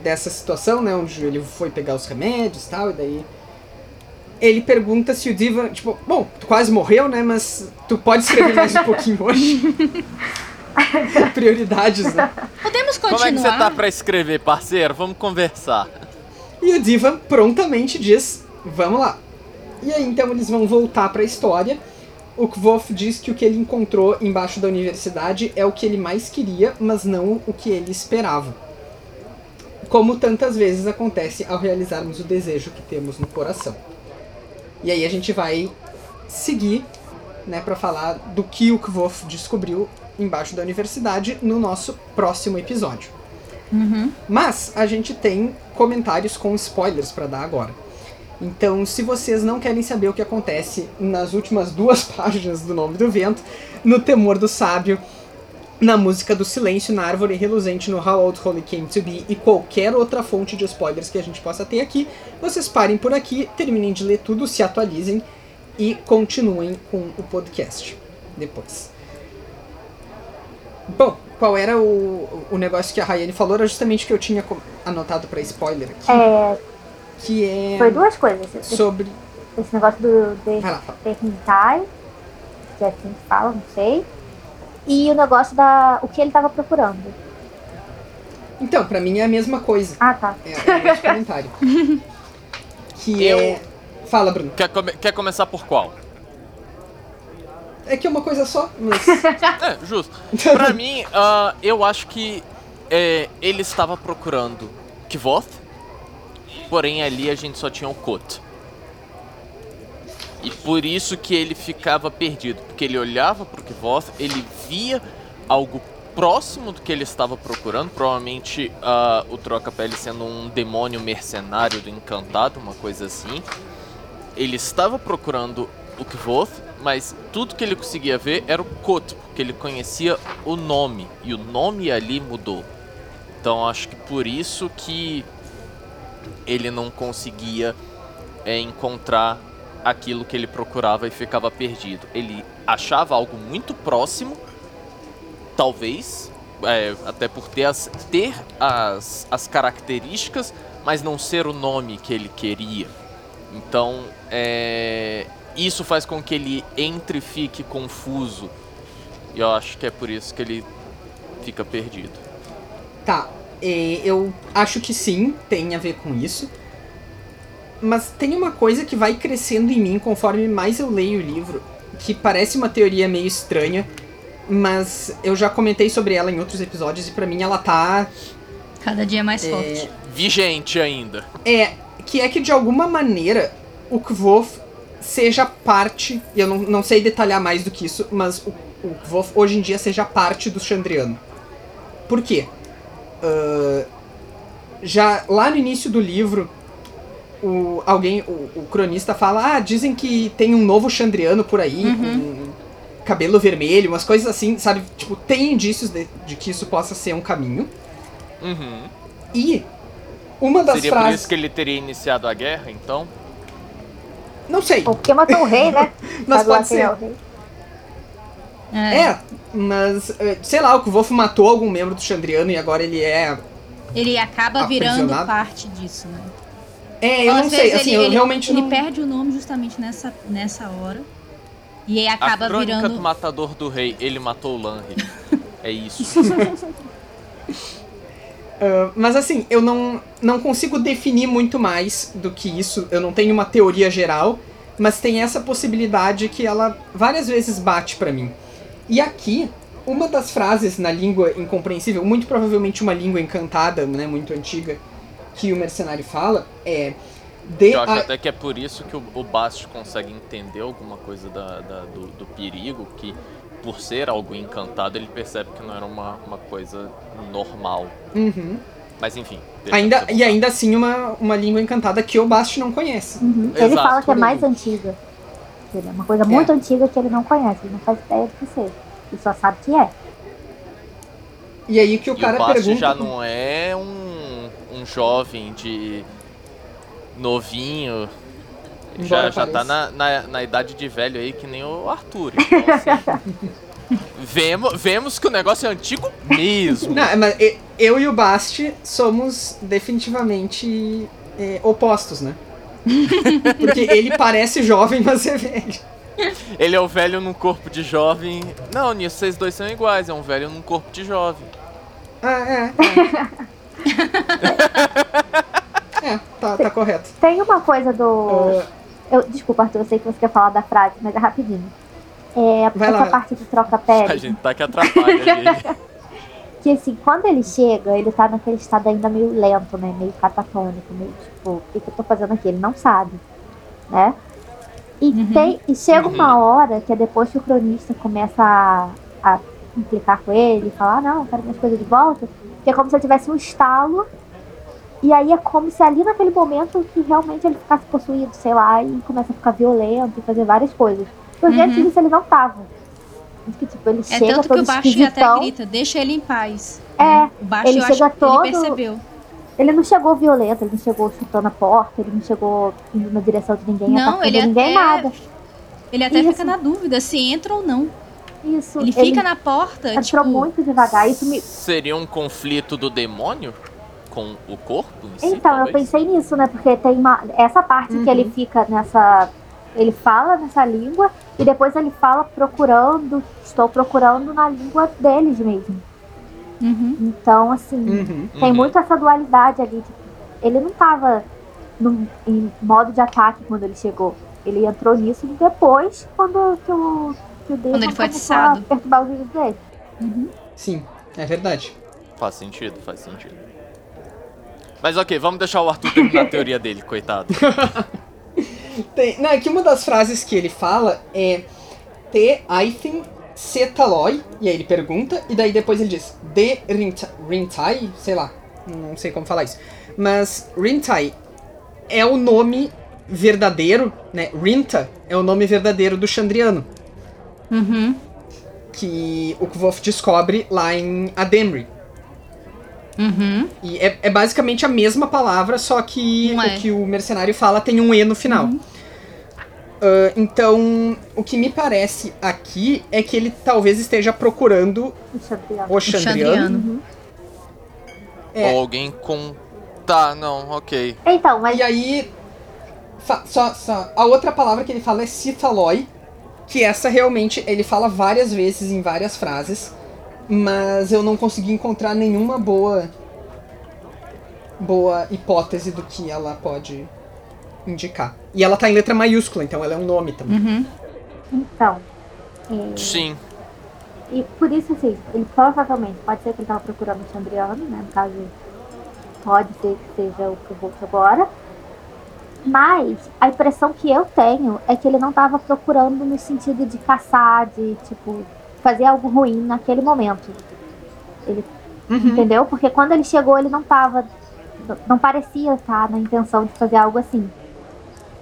dessa situação, né, onde ele foi pegar os remédios e tal, e daí ele pergunta se o Diva, tipo, bom, tu quase morreu, né, mas tu pode escrever mais um pouquinho hoje. Prioridades, né? Podemos continuar. Como é que você tá pra escrever, parceiro? Vamos conversar. E o Diva prontamente diz: Vamos lá. E aí então eles vão voltar para a história. O Kvof diz que o que ele encontrou embaixo da universidade é o que ele mais queria, mas não o que ele esperava. Como tantas vezes acontece ao realizarmos o desejo que temos no coração. E aí a gente vai seguir, né, para falar do que o Kvof descobriu embaixo da universidade no nosso próximo episódio. Uhum. Mas a gente tem comentários com spoilers pra dar agora. Então, se vocês não querem saber o que acontece nas últimas duas páginas do Nome do Vento, no Temor do Sábio, na música do Silêncio, na Árvore Reluzente, no How Old Holy Came to Be e qualquer outra fonte de spoilers que a gente possa ter aqui, vocês parem por aqui, terminem de ler tudo, se atualizem e continuem com o podcast depois. Bom, qual era o, o negócio que a Rayane falou? Era justamente o que eu tinha anotado pra spoiler aqui, É, que é foi duas coisas. Esse, sobre... esse negócio do Vai lá, fala. Technitai, que é assim que fala, não sei. E o negócio da. o que ele tava procurando. Então, pra mim é a mesma coisa. Ah, tá. É, é o mesmo comentário. Que Eu- é... Fala, Bruno. Quer, come- quer começar por qual? É que é uma coisa só, mas... É, justo. Pra mim, ah, eu acho que é, ele estava procurando Kvoth, porém ali a gente só tinha o Kot. E por isso que ele ficava perdido, porque ele olhava pro Kvoth, ele via algo próximo do que ele estava procurando, provavelmente ah, o Troca-Pele sendo um demônio mercenário do Encantado, uma coisa assim. Ele estava procurando o Kvoth, mas tudo que ele conseguia ver era o Kot, porque ele conhecia o nome, e o nome ali mudou. Então acho que por isso que ele não conseguia é, encontrar aquilo que ele procurava e ficava perdido. Ele achava algo muito próximo, talvez, é, até por ter, as, ter as, as características, mas não ser o nome que ele queria. Então, é, isso faz com que ele entre e fique confuso. E eu acho que é por isso que ele fica perdido. Tá, é, eu acho que sim, tem a ver com isso. Mas tem uma coisa que vai crescendo em mim conforme mais eu leio o livro, que parece uma teoria meio estranha, mas eu já comentei sobre ela em outros episódios e pra mim ela tá. Cada dia mais É, forte. Vigente ainda. É, que é que de alguma maneira o Kvof seja parte, e eu não, não sei detalhar mais do que isso, mas o, o Kvof hoje em dia seja parte do Chandriano. Por quê? Ah, já lá no início do livro, o, alguém, o, o cronista fala, ah, dizem que tem um novo Chandriano por aí, com cabelo vermelho, umas coisas assim, sabe? Tipo, tem indícios de, de que isso possa ser um caminho. Uhum. E uma das Seria por frases... isso que ele teria iniciado a guerra, então? Não sei. Porque matou o rei, né? Mas pode quem ser. é o rei. É, mas eh, sei lá, o Kvolf matou algum membro do Chandriano e agora ele é. Ele acaba virando parte disso, né? É, eu Às não sei, assim, ele, eu ele- realmente ele não. perde o nome justamente nessa, nessa hora. E aí a acaba crônica virando. do matador do rei, ele matou o Lanri. é isso. Ah, mas assim, eu não, não consigo definir muito mais do que isso. Eu não tenho uma teoria geral, mas tem essa possibilidade que ela várias vezes bate pra mim. E aqui, uma das frases na língua incompreensível, muito provavelmente uma língua encantada, né, muito antiga, que o mercenário fala é. De Eu acho a- até que é por isso que o, o Bast consegue entender alguma coisa da, da- do, do perigo, que por ser algo encantado, ele percebe que não era uma, uma coisa normal. Uhum. Mas enfim. Ainda, e ainda assim uma, uma língua encantada que o Bast não conhece. Uhum. Ele fala que é mais antiga. Ele é uma coisa muito antiga que ele não conhece, ele não faz ideia do que seja. Ele só sabe que é. E aí que o E cara o Bast pergunta. já não é um, um jovem de novinho. Embora Já, já tá na, na, na idade de velho aí, que nem o Arthur. Então, assim, vemos, vemos que o negócio é antigo mesmo. Não, mas eu e o Bast somos definitivamente é, opostos, né? Porque ele parece jovem, mas é velho. Ele é o velho num corpo de jovem. Não, nisso vocês dois são iguais, é um velho num corpo de jovem. Ah, é. É, é tá, tá correto. Tem uma coisa do. Ah, Eu, desculpa, Arthur, eu sei que você quer falar da frase, mas é rapidinho. É, Vai lá, essa vai. parte de troca A gente tá que atrapalha que assim, quando ele chega, ele tá naquele estado ainda meio lento, né? Meio catatônico, meio tipo, o que, que eu tô fazendo aqui? Ele não sabe, né? E, Uhum. tem, e chega Uhum. uma hora que é depois que o cronista começa a, a implicar com ele, falar, ah, não, eu quero minhas coisas de volta, que é como se ele tivesse um estalo E aí é como se ali naquele momento que realmente ele ficasse possuído, sei lá, e começa a ficar violento e fazer várias coisas. Porque Uhum. antes disso ele não tava. Que, tipo, ele É chega tanto que o baixo até grita, deixa ele em paz. É, né? O baixo ele eu chega todo- ele percebeu. Ele não chegou violento, ele não chegou chutando a porta, ele não chegou indo na direção de ninguém, Não, ele ninguém, até. nada. Ele até Isso. fica na dúvida se entra ou não. Isso. Ele fica na porta, entrou tipo, muito devagar. Isso me... Seria um conflito do demônio com o corpo em si, Então, eu pensei nisso, né? Porque tem uma. Essa parte Uhum. que ele fica nessa. Ele fala nessa língua e depois ele fala procurando. Estou procurando na língua deles mesmo. Uhum. Então, assim, Uhum. tem Uhum. muito essa dualidade ali. tipo, ele não tava no, em modo de ataque quando ele chegou. Ele entrou nisso depois, quando que o, que o Demon ele foi atiçado. perturbar os dele. Sim, é verdade. Faz sentido, faz sentido. Mas ok, vamos deixar o Arthur terminar a teoria dele, coitado. Tem, não, é que uma das frases que ele fala é Te aithin setaloi, e aí ele pergunta, e daí depois ele diz De rinta- rintai, sei lá, não sei como falar isso. Mas rintai é o nome verdadeiro, né? Rinta é o nome verdadeiro do Chandriano, Uhum. que o Kvof descobre lá em Ademri. Uhum. E é, é basicamente a mesma palavra, só que Não é. o que o mercenário fala tem um E no final. Ah, então, o que me parece aqui é que ele talvez esteja procurando O Xandriano. o O. Chandriano. É. Ou alguém com. Tá, não, ok. Então, mas E aí, fa- só, só, a outra palavra que ele fala é Citaloi, que essa realmente ele fala várias vezes em várias frases, mas eu não consegui encontrar nenhuma boa boa hipótese do que ela pode indicar. E ela tá em letra maiúscula, então ela é um nome também. Uhum. então. é, Sim. E por isso, assim, ele provavelmente pode ser que ele tava procurando o Chandriano, né? No caso, pode ser que seja o que eu vou agora. Mas a impressão que eu tenho é que ele não tava procurando no sentido de caçar, de, tipo, fazer algo ruim naquele momento. Ele, Entendeu? Porque quando ele chegou, ele não tava. Não parecia estar na intenção de fazer algo assim.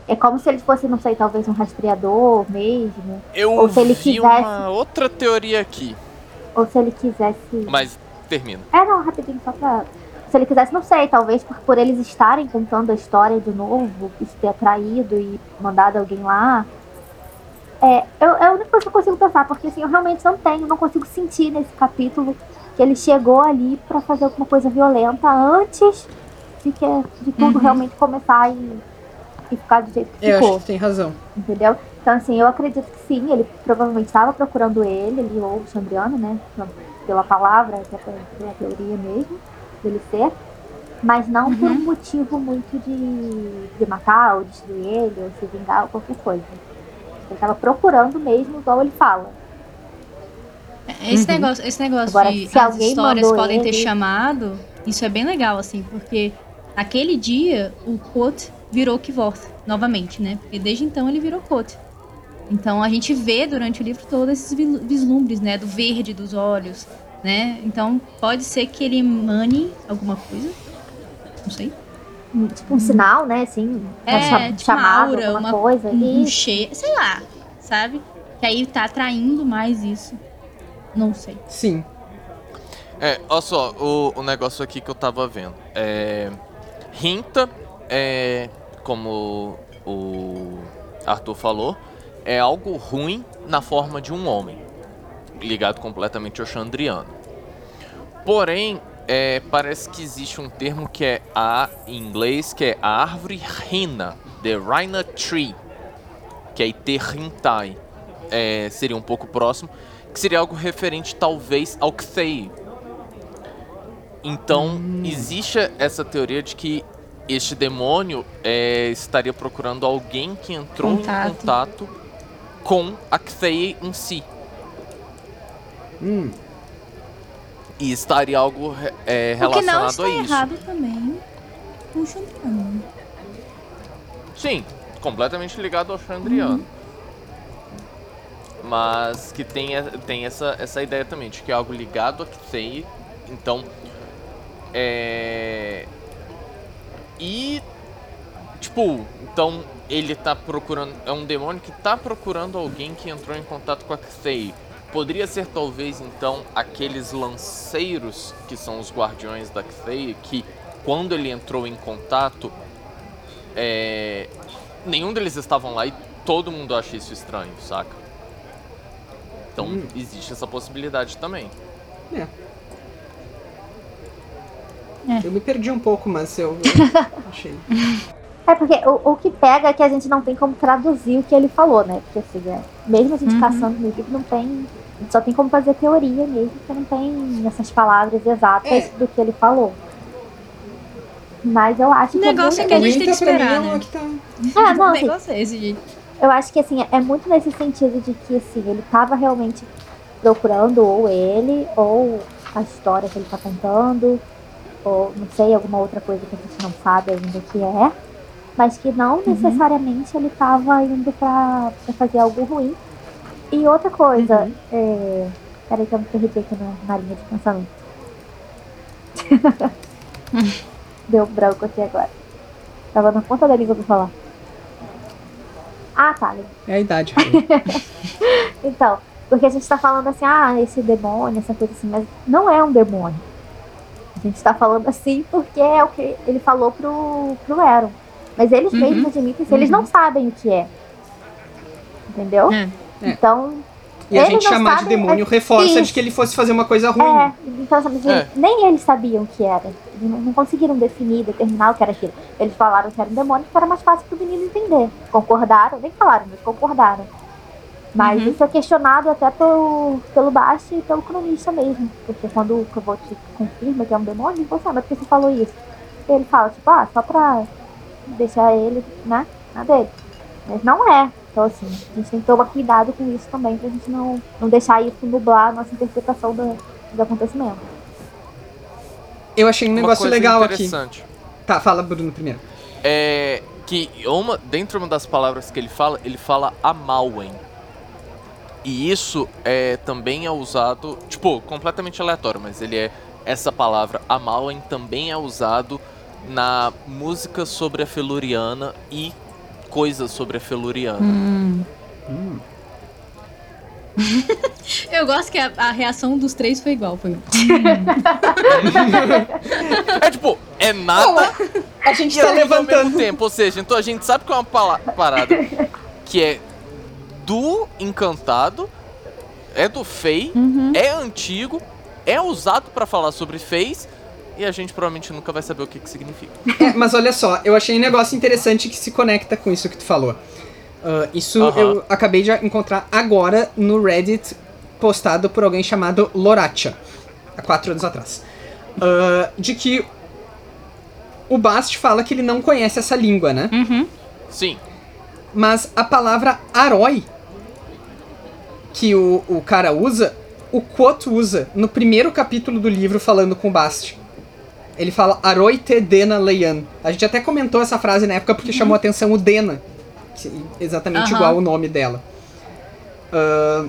É como se ele fosse, não sei, talvez um rastreador mesmo. Eu Ou se ele vi quisesse- uma outra teoria aqui, Ou se ele quisesse. mas termina. É, não, rapidinho, só pra. Se ele quisesse, não sei, talvez por, por eles estarem contando a história de novo, isso ter atraído e mandado alguém lá. É, eu, é a única coisa que eu consigo pensar, porque assim, eu realmente não tenho, não consigo sentir nesse capítulo que ele chegou ali pra fazer alguma coisa violenta antes de, que, de tudo Uhum. realmente começar e, e ficar do jeito que Eu ficou acho que tem razão. entendeu? Então, assim, eu acredito que sim, ele provavelmente estava procurando ele, ele ou o Chandriano, né? Pela palavra, pela teoria mesmo, dele ser. Mas não por um motivo muito de, de matar ou destruir ele, ou se vingar ou qualquer coisa. Ele estava procurando mesmo, igual ele fala. Esse negócio, esse negócio Agora, de se as histórias podem ter ele- chamado, isso é bem legal, assim, porque aquele dia o Kot virou Kvorth novamente, né? Porque desde então ele virou Kot. Então a gente vê durante o livro todos esses vislumbres, né? Do verde dos olhos, né? Então pode ser que ele emane alguma coisa. Não sei. Tipo um sinal, né? Assim, É, uma tipo uma chamada, aura, alguma uma- coisa. Um E cheiro, sei lá, sabe? Que aí tá atraindo mais isso. Não sei. Sim. É, olha só, o, o negócio aqui que eu tava vendo. É. Rinta, é. Como o Arthur falou, é algo ruim na forma de um homem. Ligado completamente ao Chandriano. Porém, é, parece que existe um termo que é a, em inglês, que é a árvore rina, the rhina tree, que é Iterrintai. É, seria um pouco próximo, que seria algo referente talvez ao Kthei. Então, existe essa teoria de que este demônio é, estaria procurando alguém que entrou Contato. em contato com a Kthei em si. Hum. E estaria algo é, O que não relacionado está a isso. errado também com o Chandriano. Sim, completamente ligado ao Chandriano. Mas que tem, tem essa, essa ideia também, de que é algo ligado a Kthei. Então, é... e. Tipo, então ele tá procurando. É um demônio que tá procurando alguém que entrou em contato com a Kthei. Poderia ser talvez então aqueles lanceiros que são os guardiões da Kthei que quando ele entrou em contato é, nenhum deles estavam lá e todo mundo acha isso estranho, saca? Então Hum. existe essa possibilidade também. É. É. Eu me perdi um pouco, mas eu, eu achei. É porque o, o que pega é que a gente não tem como traduzir o que ele falou, né? Porque assim, é, mesmo a gente Uhum. caçando no livro, não tem. A gente só tem como fazer teoria mesmo, porque não tem essas palavras exatas É. do que ele falou. Mas eu acho O que. negócio é é que a gente tem que mim esperar, é né? que tá. É, não, o assim, negócio é esse, gente. Eu acho que assim, é muito nesse sentido de que assim, ele tava realmente procurando ou ele, ou a história que ele tá contando, ou não sei, alguma outra coisa que a gente não sabe ainda o que é. Mas que não necessariamente ele tava indo pra, pra fazer algo ruim. E outra coisa, Uhum. é... Peraí que eu me perdi aqui na, na linha de pensamento. Deu branco aqui agora. Tava na ponta da língua pra falar. Ah, tá. É a idade. Então, porque a gente tá falando assim, ah, esse demônio, essa coisa assim, mas não é um demônio. A gente tá falando assim porque é o que ele falou pro, pro Aaron. Mas eles Uhum. mesmos admitem que eles não sabem o que é. Entendeu? É. É. Então, E a gente chamar de sabe, demônio é- reforça de isso. que ele fosse fazer uma coisa ruim. é, então sabe, É. nem eles sabiam o que era. Eles não, não conseguiram definir, determinar o que era aquilo. Eles falaram que era um demônio porque era mais fácil pro menino entender. Concordaram, nem falaram, mas concordaram. Mas Uhum. isso é questionado até pelo, pelo Bast e pelo cronista mesmo. Porque quando o Kavot confirma que é um demônio, ele fala assim, ah, mas por que você falou isso? Ele fala, tipo, ah, só pra deixar ele, né, na dele. Mas não é. Então, assim, a gente tem que tomar cuidado com isso também, pra gente não, não deixar isso nublar a nossa interpretação do, do acontecimento. Eu achei um Uma negócio coisa legal aqui. interessante. Tá, fala, Bruno, primeiro. É que uma, dentro de uma das palavras que ele fala, ele fala Amauen. E isso é também é usado, tipo, completamente aleatório, mas ele é essa palavra Amauen também é usado na música sobre a Feluriana e coisas sobre a Feluriana. Hum. Hum. Eu gosto que a, a reação dos três foi igual. Foi. É tipo, é nada A gente e tá é ao mesmo levantando. tempo, ou seja, então a gente sabe que é uma parada que é do encantado, é do Fei, Uhum. é antigo, é usado pra falar sobre Feis e a gente provavelmente nunca vai saber o que que significa. É, mas olha só, eu achei um negócio interessante que se conecta com isso que tu falou. Ah, isso Aham. eu acabei de encontrar agora no Reddit, postado por alguém chamado Loracha, há quatro anos atrás. Ah, de que o Bast fala que ele não conhece essa língua, né? Uhum. Sim, Mas a palavra aroi que o, o cara usa, o Quote usa no primeiro capítulo do livro falando com o Bast. Ele fala aroi te dena leian. A gente até comentou essa frase na época porque chamou a atenção o Dena. que- Exatamente Aham. igual o nome dela. Ah,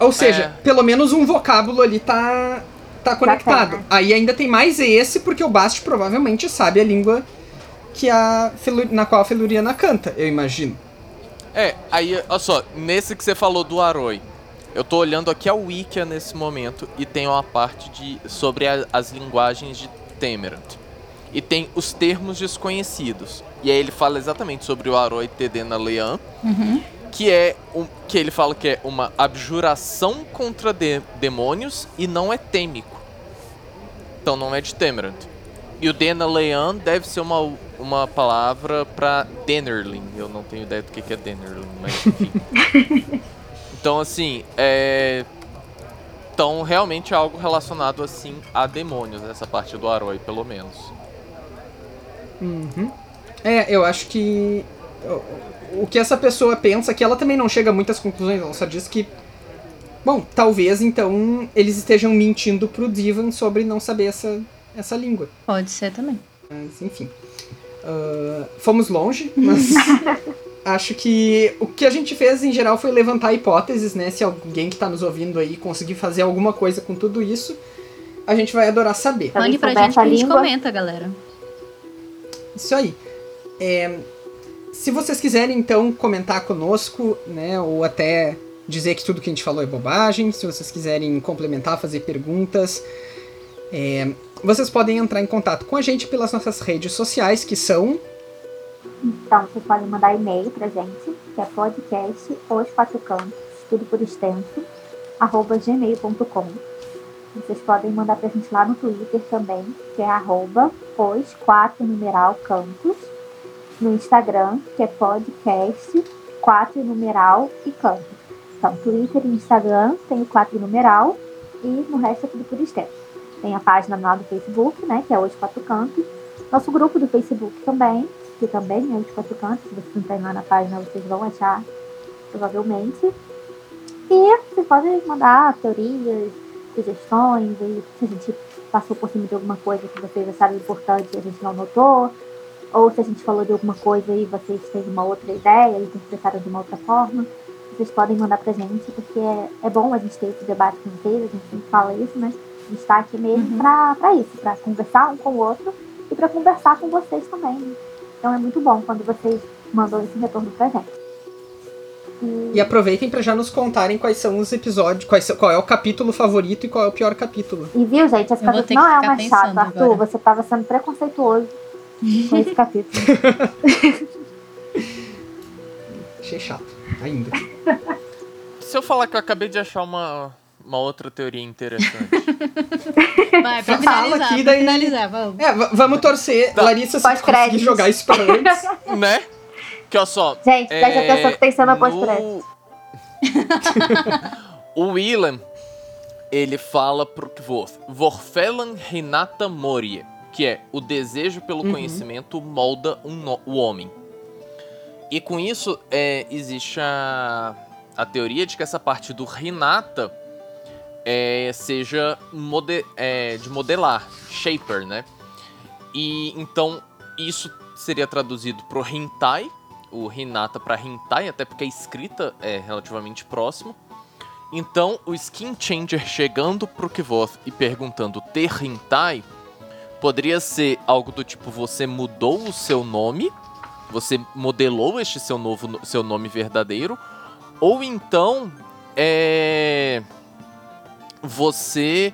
ou seja, É. pelo menos um vocábulo ali tá, tá conectado. Bacana. Aí ainda tem mais esse, porque o Bast provavelmente sabe a língua que a na qual a Feluriana canta, eu imagino. É, aí, olha só, nesse que você falou do Aroi, eu tô olhando aqui a Wikia nesse momento e tem uma parte de sobre a- as linguagens de Temerant. E tem os termos desconhecidos. E aí ele fala exatamente sobre o Aroi Tedena Lean, Uhum. que é um, que ele fala que é uma abjuração contra de- demônios e não é têmico. Então não é de Temerant. E o Dena Lean deve ser uma, uma palavra pra Denerling. Eu não tenho ideia do que é Denerling, mas enfim. então assim, é. Então realmente é algo relacionado assim a demônios, essa parte do Aroi, pelo menos. Uhum. É, eu acho que o- que essa pessoa pensa, que ela também não chega a muitas conclusões, ela só diz que, bom, talvez então eles estejam mentindo pro Divan sobre não saber essa, essa língua. Pode ser também. Mas, enfim. Ah, fomos longe, mas acho que o que a gente fez em geral foi levantar hipóteses, né? Se alguém que tá nos ouvindo aí conseguir fazer alguma coisa com tudo isso, a gente vai adorar saber. Mande pra gente que a gente língua- comenta, galera. Isso aí. É, se vocês quiserem, então, comentar conosco, né, ou até dizer que tudo que a gente falou é bobagem, se vocês quiserem complementar, fazer perguntas, é, vocês podem entrar em contato com a gente pelas nossas redes sociais, que são. Então, vocês podem mandar e-mail pra gente, que é podcast os quatro cantos, tudo por extenso, arroba gmail.com. Vocês podem mandar pra gente lá no Twitter também, que é arroba os quatro numeral cantos. No Instagram, que é podcast quatro numeral e cantos. Então, Twitter e Instagram tem o quatro numeral e no resto é tudo por extenso. Tem a página lá do Facebook, né, que é Os Quatro Cantos. Nosso grupo do Facebook também, que também é Os Quatro Cantos. Se vocês entrarem lá na página, vocês vão achar, provavelmente. E vocês podem mandar teorias, sugestões, e se a gente passou por cima de alguma coisa que vocês acharam importante e a gente não notou, ou se a gente falou de alguma coisa e vocês têm uma outra ideia e interpretaram de uma outra forma, vocês podem mandar pra gente, porque é, é bom a gente ter esse debate com vocês, a gente sempre fala isso, né? A gente tá aqui mesmo Uhum. pra, pra isso, pra conversar um com o outro e pra conversar com vocês também. Então é muito bom quando vocês mandam esse retorno pra gente. E, E aproveitem para já nos contarem quais são os episódios, quais são- qual é o capítulo favorito e qual é o pior capítulo. e viu, gente, ter não é uma chata, Arthur. agora. Você tava sendo preconceituoso com esse capítulo. Achei chato, ainda. Se eu falar que eu acabei de achar uma, uma outra teoria interessante. Vai, pra Fala aqui, pra daí- finalizar, vamos. É, vamos torcer, Tá. Larissa, se conseguir jogar isso pra antes. né? Que olha só. Gente, presta é, atenção que tem cena no- pós-crédito. o Willem, ele fala pro Kvoth, Vorfelan Renata Morie, que é o desejo pelo Uhum. conhecimento molda um no- o homem. E com isso, é, existe a, a teoria de que essa parte do Renata é, seja mode- é, de modelar, shaper, né? E então isso seria traduzido pro hentai, o Hinata para hentai, até porque a escrita é relativamente próximo. Então, o Skin Changer chegando pro Kvoth e perguntando ter hentai poderia ser algo do tipo você mudou o seu nome, você modelou este seu novo no- seu nome verdadeiro, ou então é você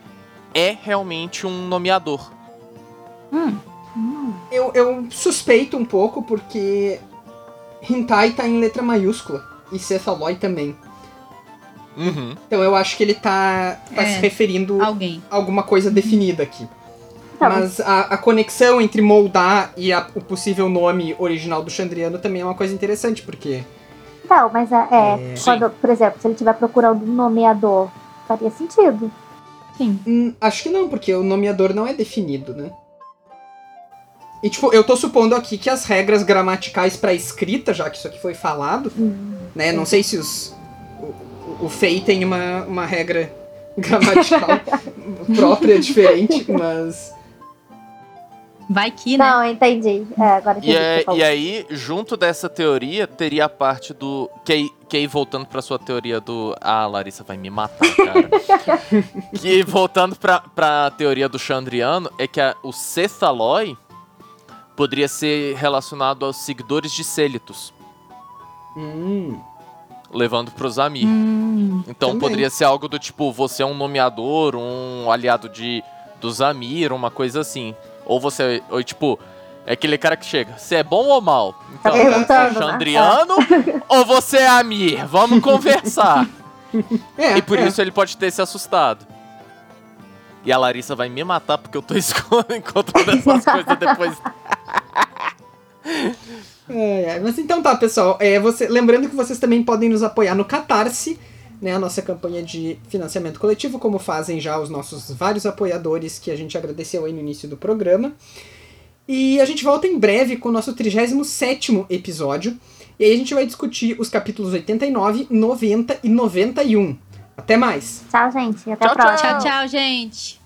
é realmente um nomeador. Hum, Hum, Eu, eu suspeito um pouco porque Hentai tá em letra maiúscula e Cephaloid também. Uhum. Então eu acho que ele tá, tá É. se referindo alguém. a alguma coisa definida aqui. Então, Mas a, a conexão entre moldar e a- o possível nome original do Chandriano também é uma coisa interessante, porque Então, mas é, é, É. quando, por exemplo, se ele estiver procurando um nomeador, faria sentido. Sim. Hum, acho que não, porque o nomeador não é definido, né? E tipo, eu tô supondo aqui que as regras gramaticais pra escrita, já que isso aqui foi falado, Hum. né? Não sei se os. O, o- o FEI tem uma, uma regra gramatical própria, diferente, mas. Vai que, né? Não, entendi. É, agora entendi E, é- e aí, junto dessa teoria, teria a parte do. Que aí, que aí voltando pra sua teoria do. Ah, a Larissa vai me matar, cara. que voltando pra, pra teoria do Chandriano, é que a- o Cethaloi poderia ser relacionado aos seguidores de Celitus, Hum. levando pros Amir. Hum, Então Também. poderia ser algo do tipo, você é um nomeador, um aliado de dos Amir, uma coisa assim. Ou você, ou tipo, é aquele cara que chega, você é bom ou mal? Tá Então, você é né? Chandriano ou você é Amir? Vamos conversar. É, e por é. isso ele pode ter se assustado. E a Larissa vai me matar porque eu tô encontrando essas coisas depois. Ai, ai, Mas então tá, pessoal. É, você, lembrando que vocês também podem nos apoiar no Catarse, né, a nossa campanha de financiamento coletivo, como fazem já os nossos vários apoiadores que a gente agradeceu aí no início do programa. E a gente volta em breve com o nosso 37º episódio. E aí a gente vai discutir os capítulos 89, 90 e 91. Até mais! Tchau, gente. Até Tchau, a próxima. Tchau, tchau, gente.